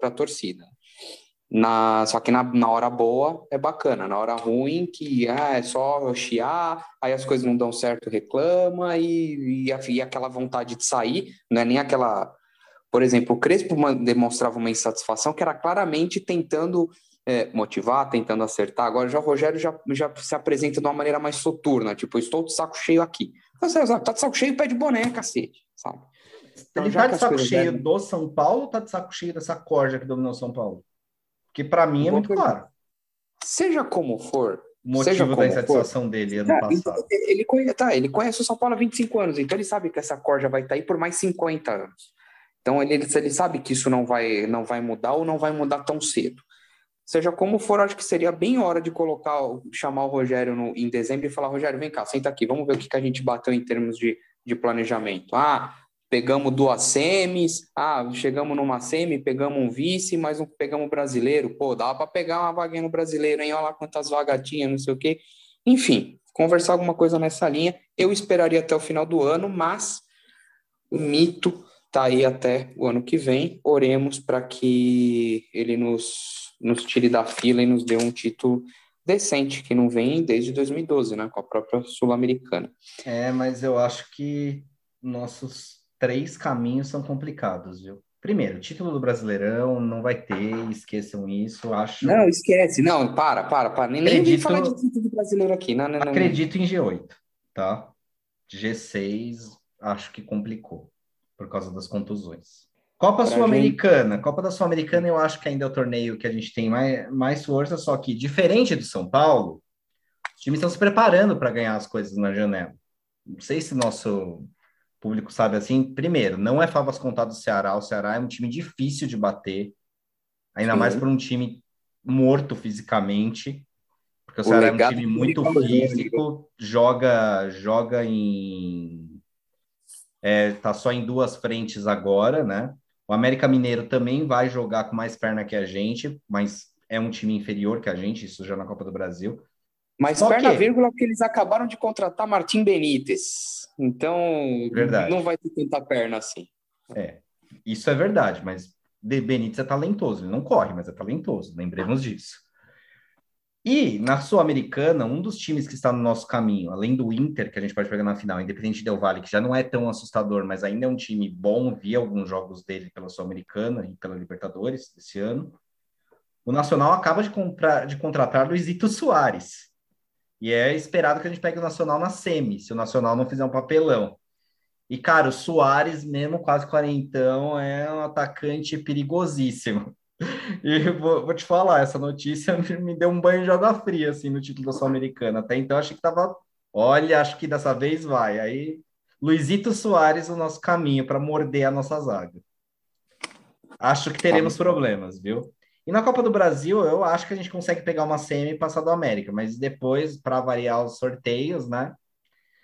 para a torcida. Na, só que na, na hora boa é bacana, na hora ruim, que ah, é só chiar, aí as coisas não dão certo, reclama, e, e, e aquela vontade de sair, não é nem aquela por exemplo, o Crespo demonstrava uma insatisfação que era claramente tentando é, motivar, tentando acertar. Agora já o Rogério já, já se apresenta de uma maneira mais soturna, tipo, estou de saco cheio aqui. Você tá de saco cheio, pede boné, cacete, sabe? Então, Ele tá de saco cheio devem... do São Paulo ou tá de saco cheio dessa corja que dominou São Paulo? Que para mim é muito claro. Seja como for, o motivo da insatisfação for. dele ano passado. Então, ele, conhece, tá, ele conhece o São Paulo há 25 anos, então ele sabe que essa corja vai estar aí por mais 50 anos. Então ele, ele sabe que isso não vai, não vai mudar ou não vai mudar tão cedo. Seja como for, acho que seria bem hora de colocar, chamar o Rogério no, em dezembro e falar, Rogério, vem cá, senta aqui, vamos ver o que, que a gente bateu em termos de, de planejamento. Ah, pegamos duas semis, ah, chegamos numa semi, pegamos um vice, mas não pegamos brasileiro. Pô, dá para pegar uma vaguinha no brasileiro, hein? Olha lá quantas vagas tinha, não sei o quê. Enfim, conversar alguma coisa nessa linha. Eu esperaria até o final do ano, mas o mito está aí até o ano que vem. Oremos para que ele nos, nos tire da fila e nos dê um título decente, que não vem desde 2012, né, com a própria Sul-Americana. É, mas eu acho que nossos três caminhos são complicados, viu? Primeiro, título do Brasileirão não vai ter, esqueçam isso, acho. Não, esquece, não, para, para, para. Nem, acredito, nem falar de título do brasileiro aqui, não, não, Acredito não. em G8, tá? G6, acho que complicou por causa das contusões. Copa Sul-Americana. Gente... Copa da Sul-Americana eu acho que ainda é o torneio que a gente tem mais, mais força, só que diferente do São Paulo, os times estão se preparando para ganhar as coisas na janela. Não sei se nosso público sabe assim. Primeiro, não é favas contadas do Ceará. O Ceará é um time difícil de bater, ainda Sim. mais por um time morto fisicamente, porque o, o Ceará é um time muito físico, joga, joga em é, tá só em duas frentes agora, né? O América Mineiro também vai jogar com mais perna que a gente, mas é um time inferior que a gente, isso já na Copa do Brasil. Mas só perna que... vírgula porque eles acabaram de contratar Martim Benítez. Então, verdade. não vai ter tanta perna assim. É, isso é verdade, mas de Benítez é talentoso, ele não corre, mas é talentoso, lembremos disso. E na Sul-Americana, um dos times que está no nosso caminho, além do Inter, que a gente pode pegar na final, Independente Del Valle, que já não é tão assustador, mas ainda é um time bom, vi alguns jogos dele pela Sul-Americana e pela Libertadores desse ano. O Nacional acaba de, comprar, de contratar Luizito Soares. E é esperado que a gente pegue o Nacional na semi, se o Nacional não fizer um papelão. E, cara, o Soares, mesmo quase quarentão, é um atacante perigosíssimo. E vou, vou, te falar, essa notícia me deu um banho de água fria, assim, no título da Sul-Americana. Até então, achei que tava, olha, acho que dessa vez vai. Aí, Luizito Soares, o nosso caminho para morder a nossa zaga. Acho que teremos problemas, viu? E na Copa do Brasil, eu acho que a gente consegue pegar uma semi e passar do América, mas depois, para variar os sorteios, né?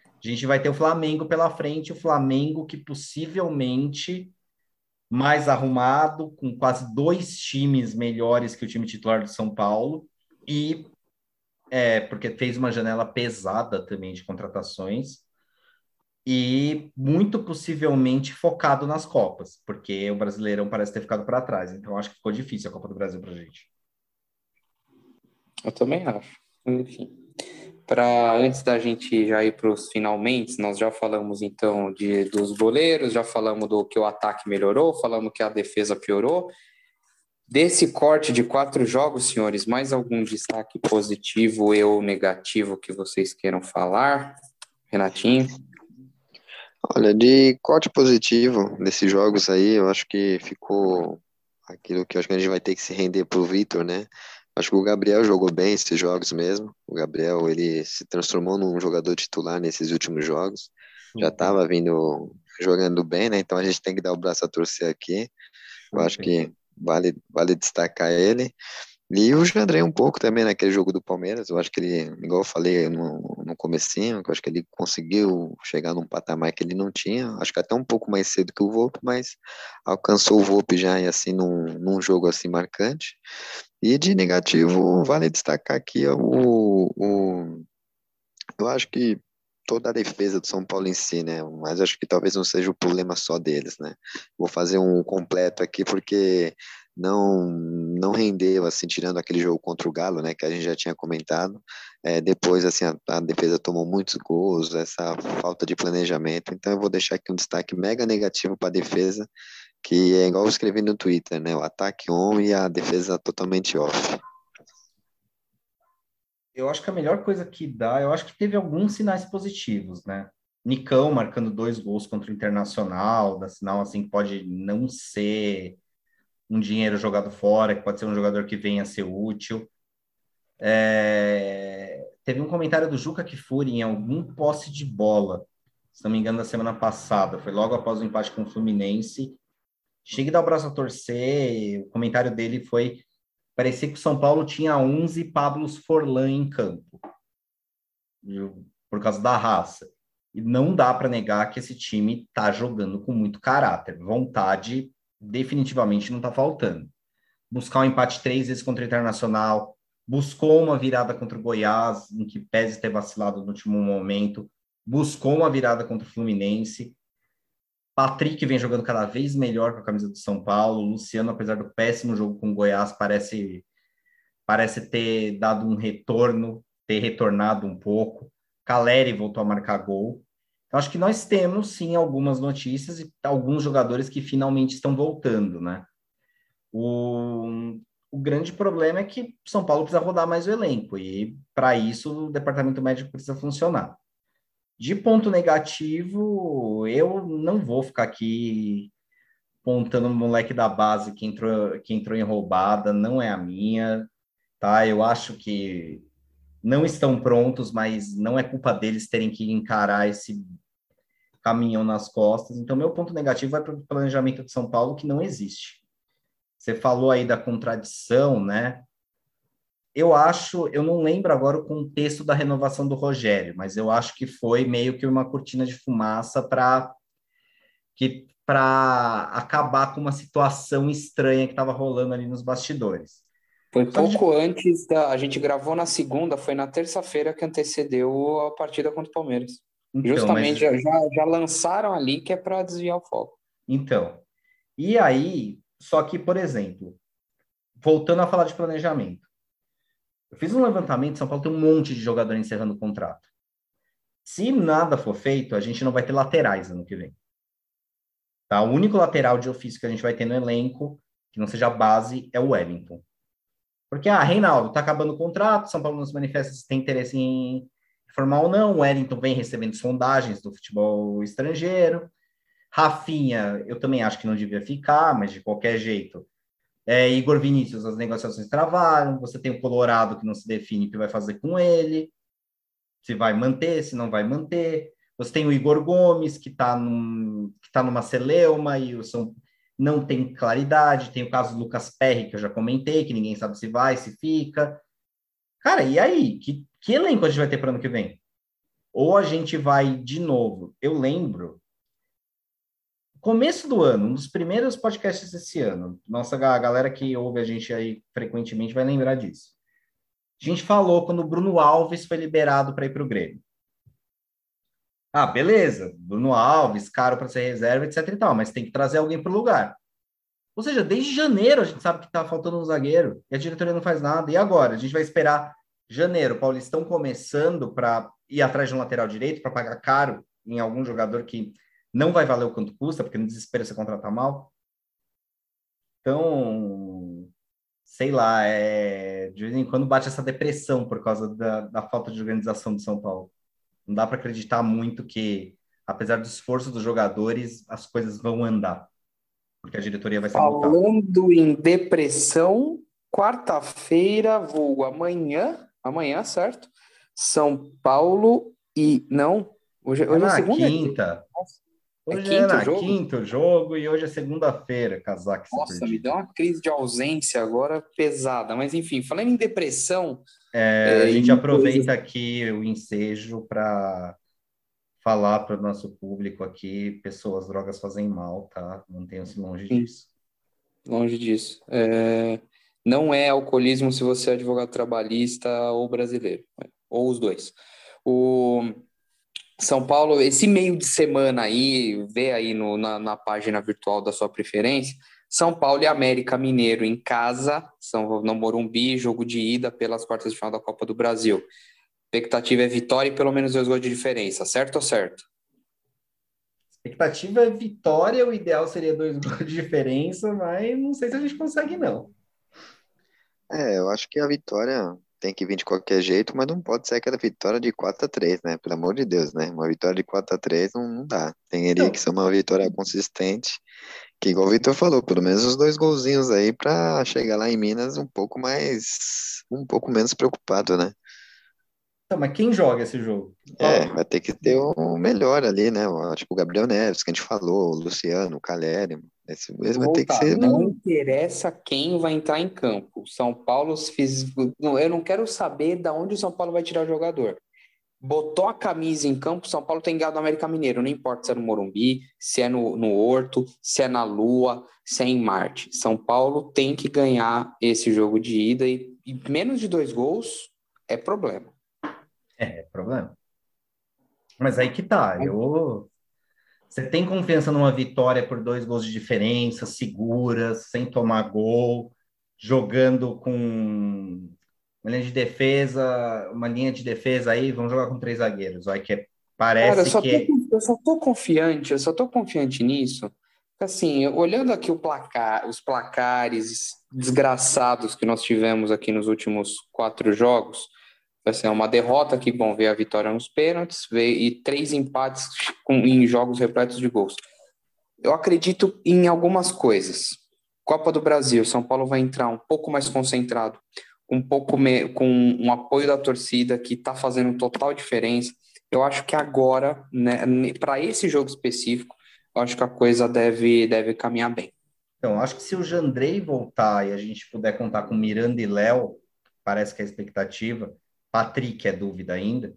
A gente vai ter o Flamengo pela frente, o Flamengo que possivelmente mais arrumado, com quase dois times melhores que o time titular do São Paulo, e é, porque fez uma janela pesada também de contratações, e muito possivelmente focado nas Copas, porque o Brasileirão parece ter ficado para trás. Então acho que ficou difícil a Copa do Brasil para gente. Eu também acho. Enfim. Para antes da gente já ir para os finalmente, nós já falamos então de dos goleiros, já falamos do que o ataque melhorou, falamos que a defesa piorou. Desse corte de quatro jogos, senhores, mais algum destaque positivo ou negativo que vocês queiram falar? Renatinho? Olha, de corte positivo desses jogos aí, eu acho que ficou aquilo que acho que a gente vai ter que se render pro Vitor, né? Acho que o Gabriel jogou bem esses jogos mesmo. O Gabriel, ele se transformou num jogador titular nesses últimos jogos. Já estava vindo jogando bem, né? Então a gente tem que dar o braço a torcer aqui. Eu acho que vale, vale destacar ele. E o Jandrei um pouco também naquele jogo do Palmeiras, eu acho que ele, igual eu falei no, no comecinho, eu acho que ele conseguiu chegar num patamar que ele não tinha, acho que até um pouco mais cedo que o Volpe, mas alcançou o Volpe já assim num, num jogo assim marcante. E de negativo, vale destacar aqui o, o eu acho que toda a defesa do São Paulo em si, né? Mas acho que talvez não seja o problema só deles, né? Vou fazer um completo aqui porque não não rendeu assim tirando aquele jogo contra o Galo né que a gente já tinha comentado é, depois assim a, a, defesa tomou muitos gols essa falta de planejamento então eu vou deixar aqui um destaque mega negativo para a defesa que é igual eu escrevi no Twitter né o ataque on e a defesa totalmente off eu acho que a melhor coisa que dá eu acho que teve alguns sinais positivos né Nicão marcando dois gols contra o Internacional dá sinal assim que pode não ser um dinheiro jogado fora, que pode ser um jogador que venha a ser útil. É... Teve um comentário do Juca Kifuri em algum posse de bola, se não me engano, da semana passada, foi logo após o empate com o Fluminense. Chegue a dar o braço a torcer, o comentário dele foi parecia que o São Paulo tinha 11 Pablos Forlan em campo, por causa da raça. E não dá para negar que esse time está jogando com muito caráter. Vontade definitivamente não está faltando. Buscar um empate três vezes contra o Internacional, buscou uma virada contra o Goiás, em que pese ter vacilado no último momento, buscou uma virada contra o Fluminense. Patrick vem jogando cada vez melhor com a camisa do São Paulo. Luciano, apesar do péssimo jogo com o Goiás, parece parece ter dado um retorno, ter retornado um pouco. Caleri voltou a marcar gol. Então, acho que nós temos, sim, algumas notícias e alguns jogadores que finalmente estão voltando, né? O, o grande problema é que São Paulo precisa rodar mais o elenco e, para isso, o departamento médico precisa funcionar. De ponto negativo, eu não vou ficar aqui pontando o moleque da base que entrou, que entrou em roubada, não é a minha, tá? Eu acho que não estão prontos, mas não é culpa deles terem que encarar esse caminhão nas costas. Então, meu ponto negativo vai para o planejamento de São Paulo, que não existe. Você falou aí da contradição, né? Eu acho, eu não lembro agora o contexto da renovação do Rogério, mas eu acho que foi meio que uma cortina de fumaça para que para acabar com uma situação estranha que estava rolando ali nos bastidores. Foi pouco antes da. A gente gravou na segunda, foi na terça-feira que antecedeu a partida contra o Palmeiras. Então, Justamente, mas... já, já lançaram ali que é para desviar o foco. Então, e aí, só que, por exemplo, voltando a falar de planejamento, eu fiz um levantamento, São Paulo tem um monte de jogador encerrando o contrato. Se nada for feito, a gente não vai ter laterais ano que vem. Tá? O único lateral de ofício que a gente vai ter no elenco, que não seja base, é o Wellington. Porque, ah, Reinaldo, tá acabando o contrato, São Paulo nos manifesta se tem interesse em formal não. O Wellington vem recebendo sondagens do futebol estrangeiro. Rafinha, eu também acho que não devia ficar, mas de qualquer jeito. É, Igor Vinícius, as negociações travaram. Você tem o Colorado que não se define o que vai fazer com ele, se vai manter, se não vai manter. Você tem o Igor Gomes, que está num, que tá numa celeuma, e o São, não tem claridade. Tem o caso do Lucas Perry, que eu já comentei, que ninguém sabe se vai, se fica. Cara, e aí? Que, que elenco a gente vai ter para ano que vem? Ou a gente vai de novo? Eu lembro, começo do ano, um dos primeiros podcasts desse ano, nossa a galera que ouve a gente aí frequentemente vai lembrar disso. A gente falou quando o Bruno Alves foi liberado para ir para o Grêmio. Ah, beleza, Bruno Alves, caro para ser reserva, etc e tal, mas tem que trazer alguém para o lugar. Ou seja, desde janeiro a gente sabe que está faltando um zagueiro e a diretoria não faz nada. E agora? A gente vai esperar janeiro, Paulistão começando para ir atrás de um lateral direito para pagar caro em algum jogador que não vai valer o quanto custa, porque no desespero você contrata mal. Então, sei lá, é... de vez em quando bate essa depressão por causa da, da falta de organização de São Paulo. Não dá para acreditar muito que, apesar do esforço dos jogadores, as coisas vão andar. Porque a diretoria vai ser Falando em depressão, quarta-feira, vou amanhã, amanhã, certo? São Paulo e. Não, hoje, é hoje é, na segunda. Quinta. É hoje é, é na jogo? quinto jogo e hoje é segunda-feira, casaco. Nossa, me deu uma crise de ausência agora pesada. Mas enfim, falando em depressão, é, a gente aproveita aqui o ensejo para falar para o nosso público aqui, pessoas, drogas fazem mal, tá? Mantenham-se longe Sim. disso. Longe disso. É, não é alcoolismo se você é advogado trabalhista ou brasileiro, ou os dois. O São Paulo, esse meio de semana aí, vê aí no, na, na página virtual da sua preferência, são Paulo e América Mineiro em casa, São no Morumbi, jogo de ida pelas quartas de final da Copa do Brasil. Expectativa é vitória e pelo menos dois gols de diferença, certo ou certo? Expectativa é vitória, o ideal seria dois gols de diferença, mas não sei se a gente consegue, não. É, eu acho que a vitória tem que vir de qualquer jeito, mas não pode ser aquela vitória de 4 a 3 né? Pelo amor de Deus, né? Uma vitória de 4 a 3 não, não dá. Tem que ser uma vitória consistente que igual o Vitor falou, pelo menos os dois golzinhos aí para chegar lá em Minas um pouco mais, um pouco menos preocupado, né? Então, mas quem joga esse jogo? É, vai ter que ter o melhor ali, né? Tipo o Gabriel Neves, que a gente falou, o Luciano, o Caleri. Esse mesmo vai ter que ser. Não interessa quem vai entrar em campo. O São Paulo fiz. Eu não quero saber de onde o São Paulo vai tirar o jogador botou a camisa em campo, São Paulo tem ganhado o América Mineiro, não importa se é no Morumbi, se é no, no Horto, se é na Lua, se é em Marte. São Paulo tem que ganhar esse jogo de ida e, e menos de dois gols é problema. É, é problema. Mas aí que tá, eu... Você tem confiança numa vitória por dois gols de diferença, segura, sem tomar gol, jogando com uma linha de defesa, uma linha de defesa aí, vamos jogar com três zagueiros. Olha que é, parece Cara, que. Tô, eu só tô confiante, eu só tô confiante nisso. Assim, olhando aqui o placar, os placares desgraçados que nós tivemos aqui nos últimos quatro jogos, assim, uma derrota que, bom, veio a vitória nos pênaltis, veio, e três empates com, em jogos repletos de gols. Eu acredito em algumas coisas. Copa do Brasil, São Paulo vai entrar um pouco mais concentrado, um pouco me, com um apoio da torcida que está fazendo total diferença. Eu acho que agora, né, para esse jogo específico, eu acho que a coisa deve, deve caminhar bem. Então, acho que se o Jandrei voltar e a gente puder contar com Miranda e Léo, parece que é a expectativa, Patrick é dúvida ainda,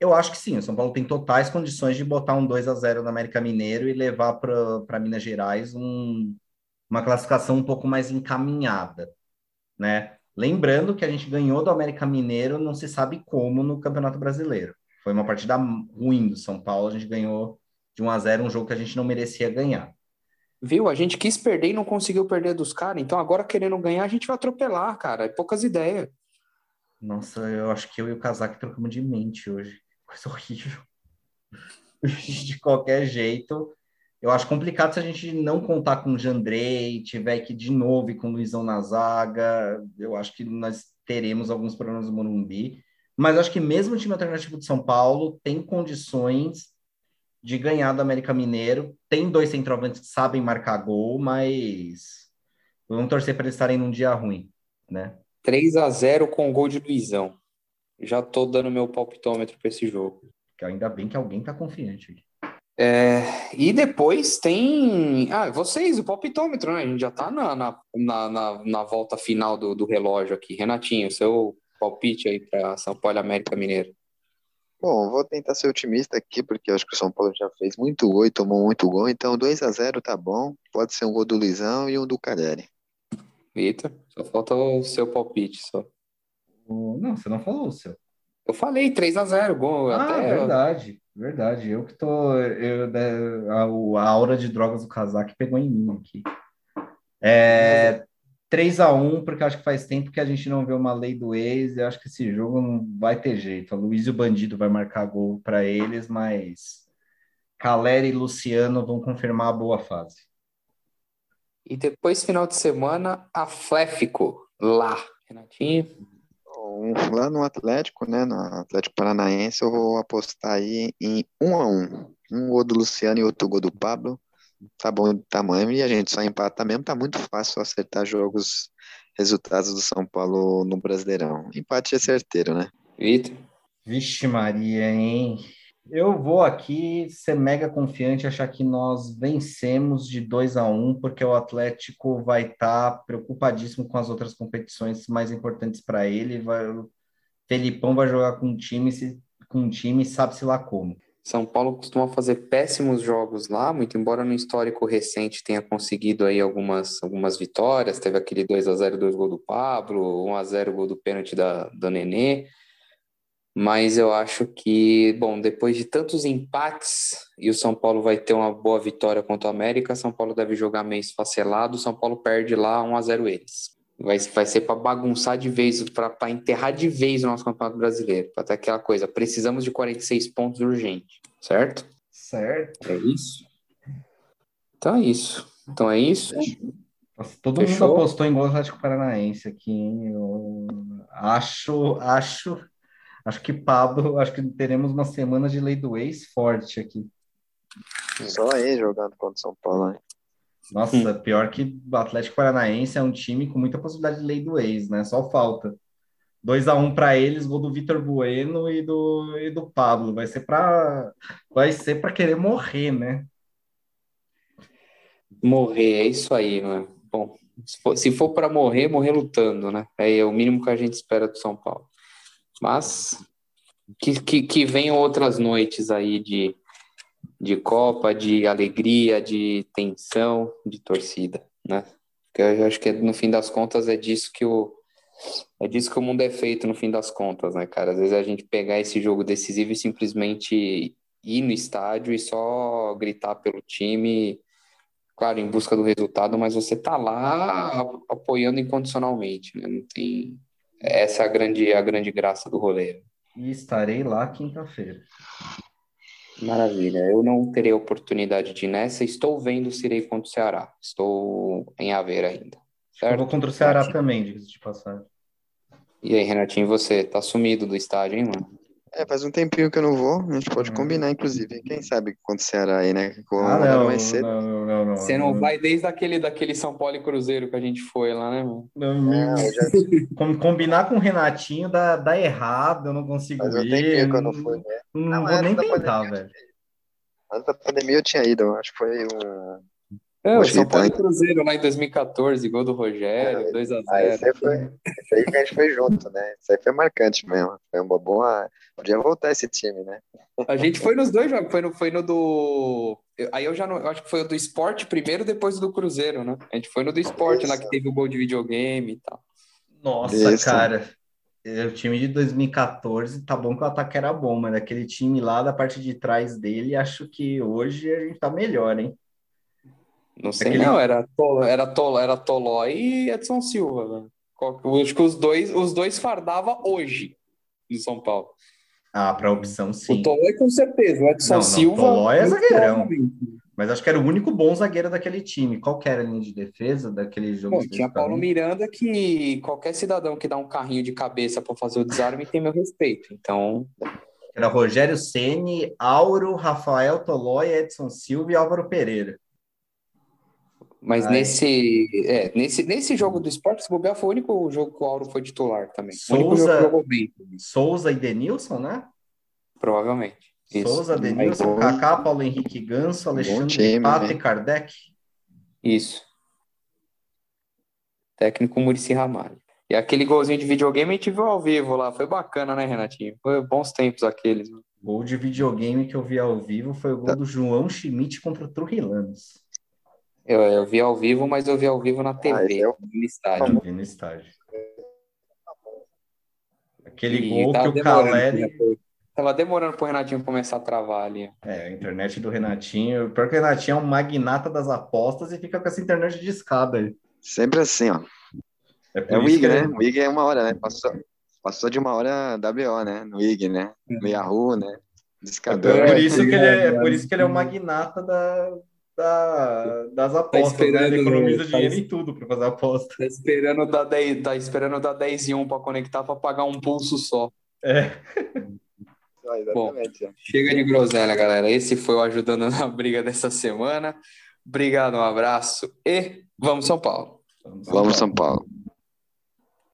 eu acho que sim, o São Paulo tem totais condições de botar um 2 a 0 no América Mineiro e levar para Minas Gerais um, uma classificação um pouco mais encaminhada, né? Lembrando que a gente ganhou do América Mineiro, não se sabe como, no Campeonato Brasileiro. Foi uma partida ruim do São Paulo, a gente ganhou de 1 a 0 um jogo que a gente não merecia ganhar. Viu? A gente quis perder e não conseguiu perder dos caras, então agora querendo ganhar, a gente vai atropelar, cara. É poucas ideias. Nossa, eu acho que eu e o Casaque trocamos de mente hoje. Coisa horrível. de qualquer jeito, eu acho complicado se a gente não contar com o Jandrei, tiver que de novo com o Luizão na zaga. Eu acho que nós teremos alguns problemas no Morumbi. Mas acho que mesmo o time alternativo de São Paulo tem condições de ganhar do América Mineiro. Tem dois centroavantes que sabem marcar gol, mas vamos torcer para eles estarem num dia ruim, né? 3 a 0 com gol de Luizão. Já tô dando meu palpitômetro para esse jogo. Ainda bem que alguém tá confiante aqui. É, e depois tem. Ah, vocês, o palpitômetro, né? A gente já tá na, na, na, na volta final do, do relógio aqui. Renatinho, seu palpite aí para São Paulo e América Mineiro. Bom, vou tentar ser otimista aqui, porque acho que o São Paulo já fez muito gol e tomou muito gol, então 2 a 0 tá bom. Pode ser um gol do Luizão e um do Caleri. Vitor, só falta o seu palpite só. Não, você não falou o seu. Eu falei 3 a 0 gol. Ah, até... verdade, verdade. Eu que tô. Eu, né, a, a aura de drogas do casaco pegou em mim aqui. É, 3 a 1 porque acho que faz tempo que a gente não vê uma lei do ex, e acho que esse jogo não vai ter jeito. O Luiz e o Bandido vai marcar gol para eles, mas Caleri e Luciano vão confirmar a boa fase. E depois, final de semana, Atlético, lá. Renatinho? Lá no Atlético, né, no Atlético Paranaense, eu vou apostar aí em 1 um a 1 um. Um gol do Luciano e outro gol do Pablo tá bom de tamanho e a gente só empata mesmo, tá muito fácil acertar jogos, resultados do São Paulo no Brasileirão. Empate é certeiro, né? Vitor? Vixe Maria, hein? Eu vou aqui ser mega confiante, achar que nós vencemos de 2 a 1 um, porque o Atlético vai estar tá preocupadíssimo com as outras competições mais importantes para ele. Vai, o Felipão vai jogar com um time, com um time, sabe-se lá como. São Paulo costuma fazer péssimos jogos lá, muito embora no histórico recente tenha conseguido aí algumas, algumas vitórias, teve aquele 2 a 0 dois gol do Pablo, 1 a 0 gol do pênalti da, da Nenê, mas eu acho que, bom, depois de tantos empates e o São Paulo vai ter uma boa vitória contra o América, São Paulo deve jogar meio esfacelado, São Paulo perde lá 1 a 0 eles. Vai, vai ser para bagunçar de vez, para enterrar de vez o nosso Campeonato Brasileiro. Para ter aquela coisa, precisamos de 46 pontos urgente, certo? Certo. É isso? Então é isso. Então é isso. Nossa, todo Fechou? mundo apostou em gol Atlético Paranaense aqui, hein? Eu acho, acho, acho que Pablo, acho que teremos uma semana de lei do ex forte aqui. Só aí jogando contra o São Paulo, hein? Nossa, hum. pior que o Atlético Paranaense é um time com muita possibilidade de lei do ex, né? Só falta. 2 a 1 um para eles, gol do Vitor Bueno e do, e do Pablo. Vai ser para vai ser para querer morrer, né? Morrer, é isso aí, mano. Bom, se for, se for para morrer, morrer lutando, né? É o mínimo que a gente espera do São Paulo. Mas que, que, que venham outras noites aí de de Copa, de alegria, de tensão, de torcida, né? Porque eu acho que no fim das contas é disso que o é disso que o mundo é feito no fim das contas, né, cara? Às vezes a gente pegar esse jogo decisivo e simplesmente ir no estádio e só gritar pelo time, claro, em busca do resultado, mas você tá lá apoiando incondicionalmente, né? Não tem essa é a grande a grande graça do rolê. E estarei lá quinta-feira. Maravilha. Eu não terei oportunidade de ir nessa. Estou vendo se irei contra o Ceará. Estou em haver ainda. Certo? Eu vou contra o Ceará Renatinho. também, diga-se de passagem. E aí, Renatinho, você tá sumido do estádio, hein, mano? É, faz um tempinho que eu não vou, a gente pode hum. combinar, inclusive. Quem sabe contra o Ceará aí, né? Com ah, não, mais cedo. Não, não, não, não, Você não vai desde aquele, daquele São Paulo e Cruzeiro que a gente foi lá, né, mano? Não, não. Já... Combinar com o Renatinho dá, dá errado, eu não consigo Faz um ir. tempinho que eu não fui, né? Não, não vou nem tentar, velho. Antes da pandemia eu tinha ido, eu acho que foi um é, o São Paulo e Cruzeiro lá em 2014, gol do Rogério, 2x0. Ah, esse, aí foi, esse aí que a gente foi junto, né? Isso aí foi marcante mesmo. Foi uma boa. Podia voltar esse time, né? A gente foi nos dois jogos, foi no, foi no do. Aí eu já não. Eu acho que foi o do esporte primeiro, depois do Cruzeiro, né? A gente foi no do esporte, Isso. lá que teve o gol de videogame e tal. Nossa, Isso. cara. O time de 2014, tá bom que o ataque era bom, mas aquele time lá da parte de trás dele, acho que hoje a gente tá melhor, hein? Não sei, Aquele... não. Era, Tolo, era, Tolo, era Toló e Edson Silva. Né? Acho que os dois, os dois fardava hoje em São Paulo. Ah, para opção, sim. O Toló é com certeza. O Edson não, não, Silva. Toló é zagueirão. Mas acho que era o único bom zagueiro daquele time. Qual era a linha de defesa daquele jogo? Bom, tinha Paulo Miranda que qualquer cidadão que dá um carrinho de cabeça para fazer o desarme tem meu respeito. Então. Era Rogério Ceni, Auro, Rafael Tolói, Edson Silva e Álvaro Pereira. Mas nesse, é, nesse, nesse jogo do esporte, se bobear, foi o único jogo que o Auro foi titular também. Souza, Souza e Denilson, né? Provavelmente. Isso. Souza, Denilson. Kaká, Paulo Henrique Ganso, Alexandre time, Pato né? e Kardec. Isso. Técnico Murici Ramalho. E aquele golzinho de videogame a gente viu ao vivo lá. Foi bacana, né, Renatinho? Foi bons tempos aqueles. Gol de videogame que eu vi ao vivo foi o gol do João Schmidt contra o Trujillandos. Eu, eu vi ao vivo, mas eu vi ao vivo na TV, esse é o- no estádio. Eu vi no estádio. Aquele E gol que o pro- Tava demorando pro Renatinho começar a travar ali. É, a internet do Renatinho. Pior que o Renatinho é um magnata das apostas e fica com essa internet de escada aí. Sempre assim, ó. É, É o IG, que né? O IG é uma hora, né? Passou, passou de uma hora WO, né? No IG, né? No Yahoo, né? É Discador. por, por É, isso que ele é, é por ligado. isso que ele é o magnata da, da- das apostas, né? esperando, Ele economiza tá dinheiro es- em tudo para fazer aposta. Tá esperando dar 10, tá esperando dar 10 e 1 para conectar para pagar um pulso só. É. Ah, exatamente. ó. Chega de groselha, galera. Esse foi o Ajudando na Briga dessa semana. Obrigado, um abraço e vamos São Paulo. Vamos, São Paulo.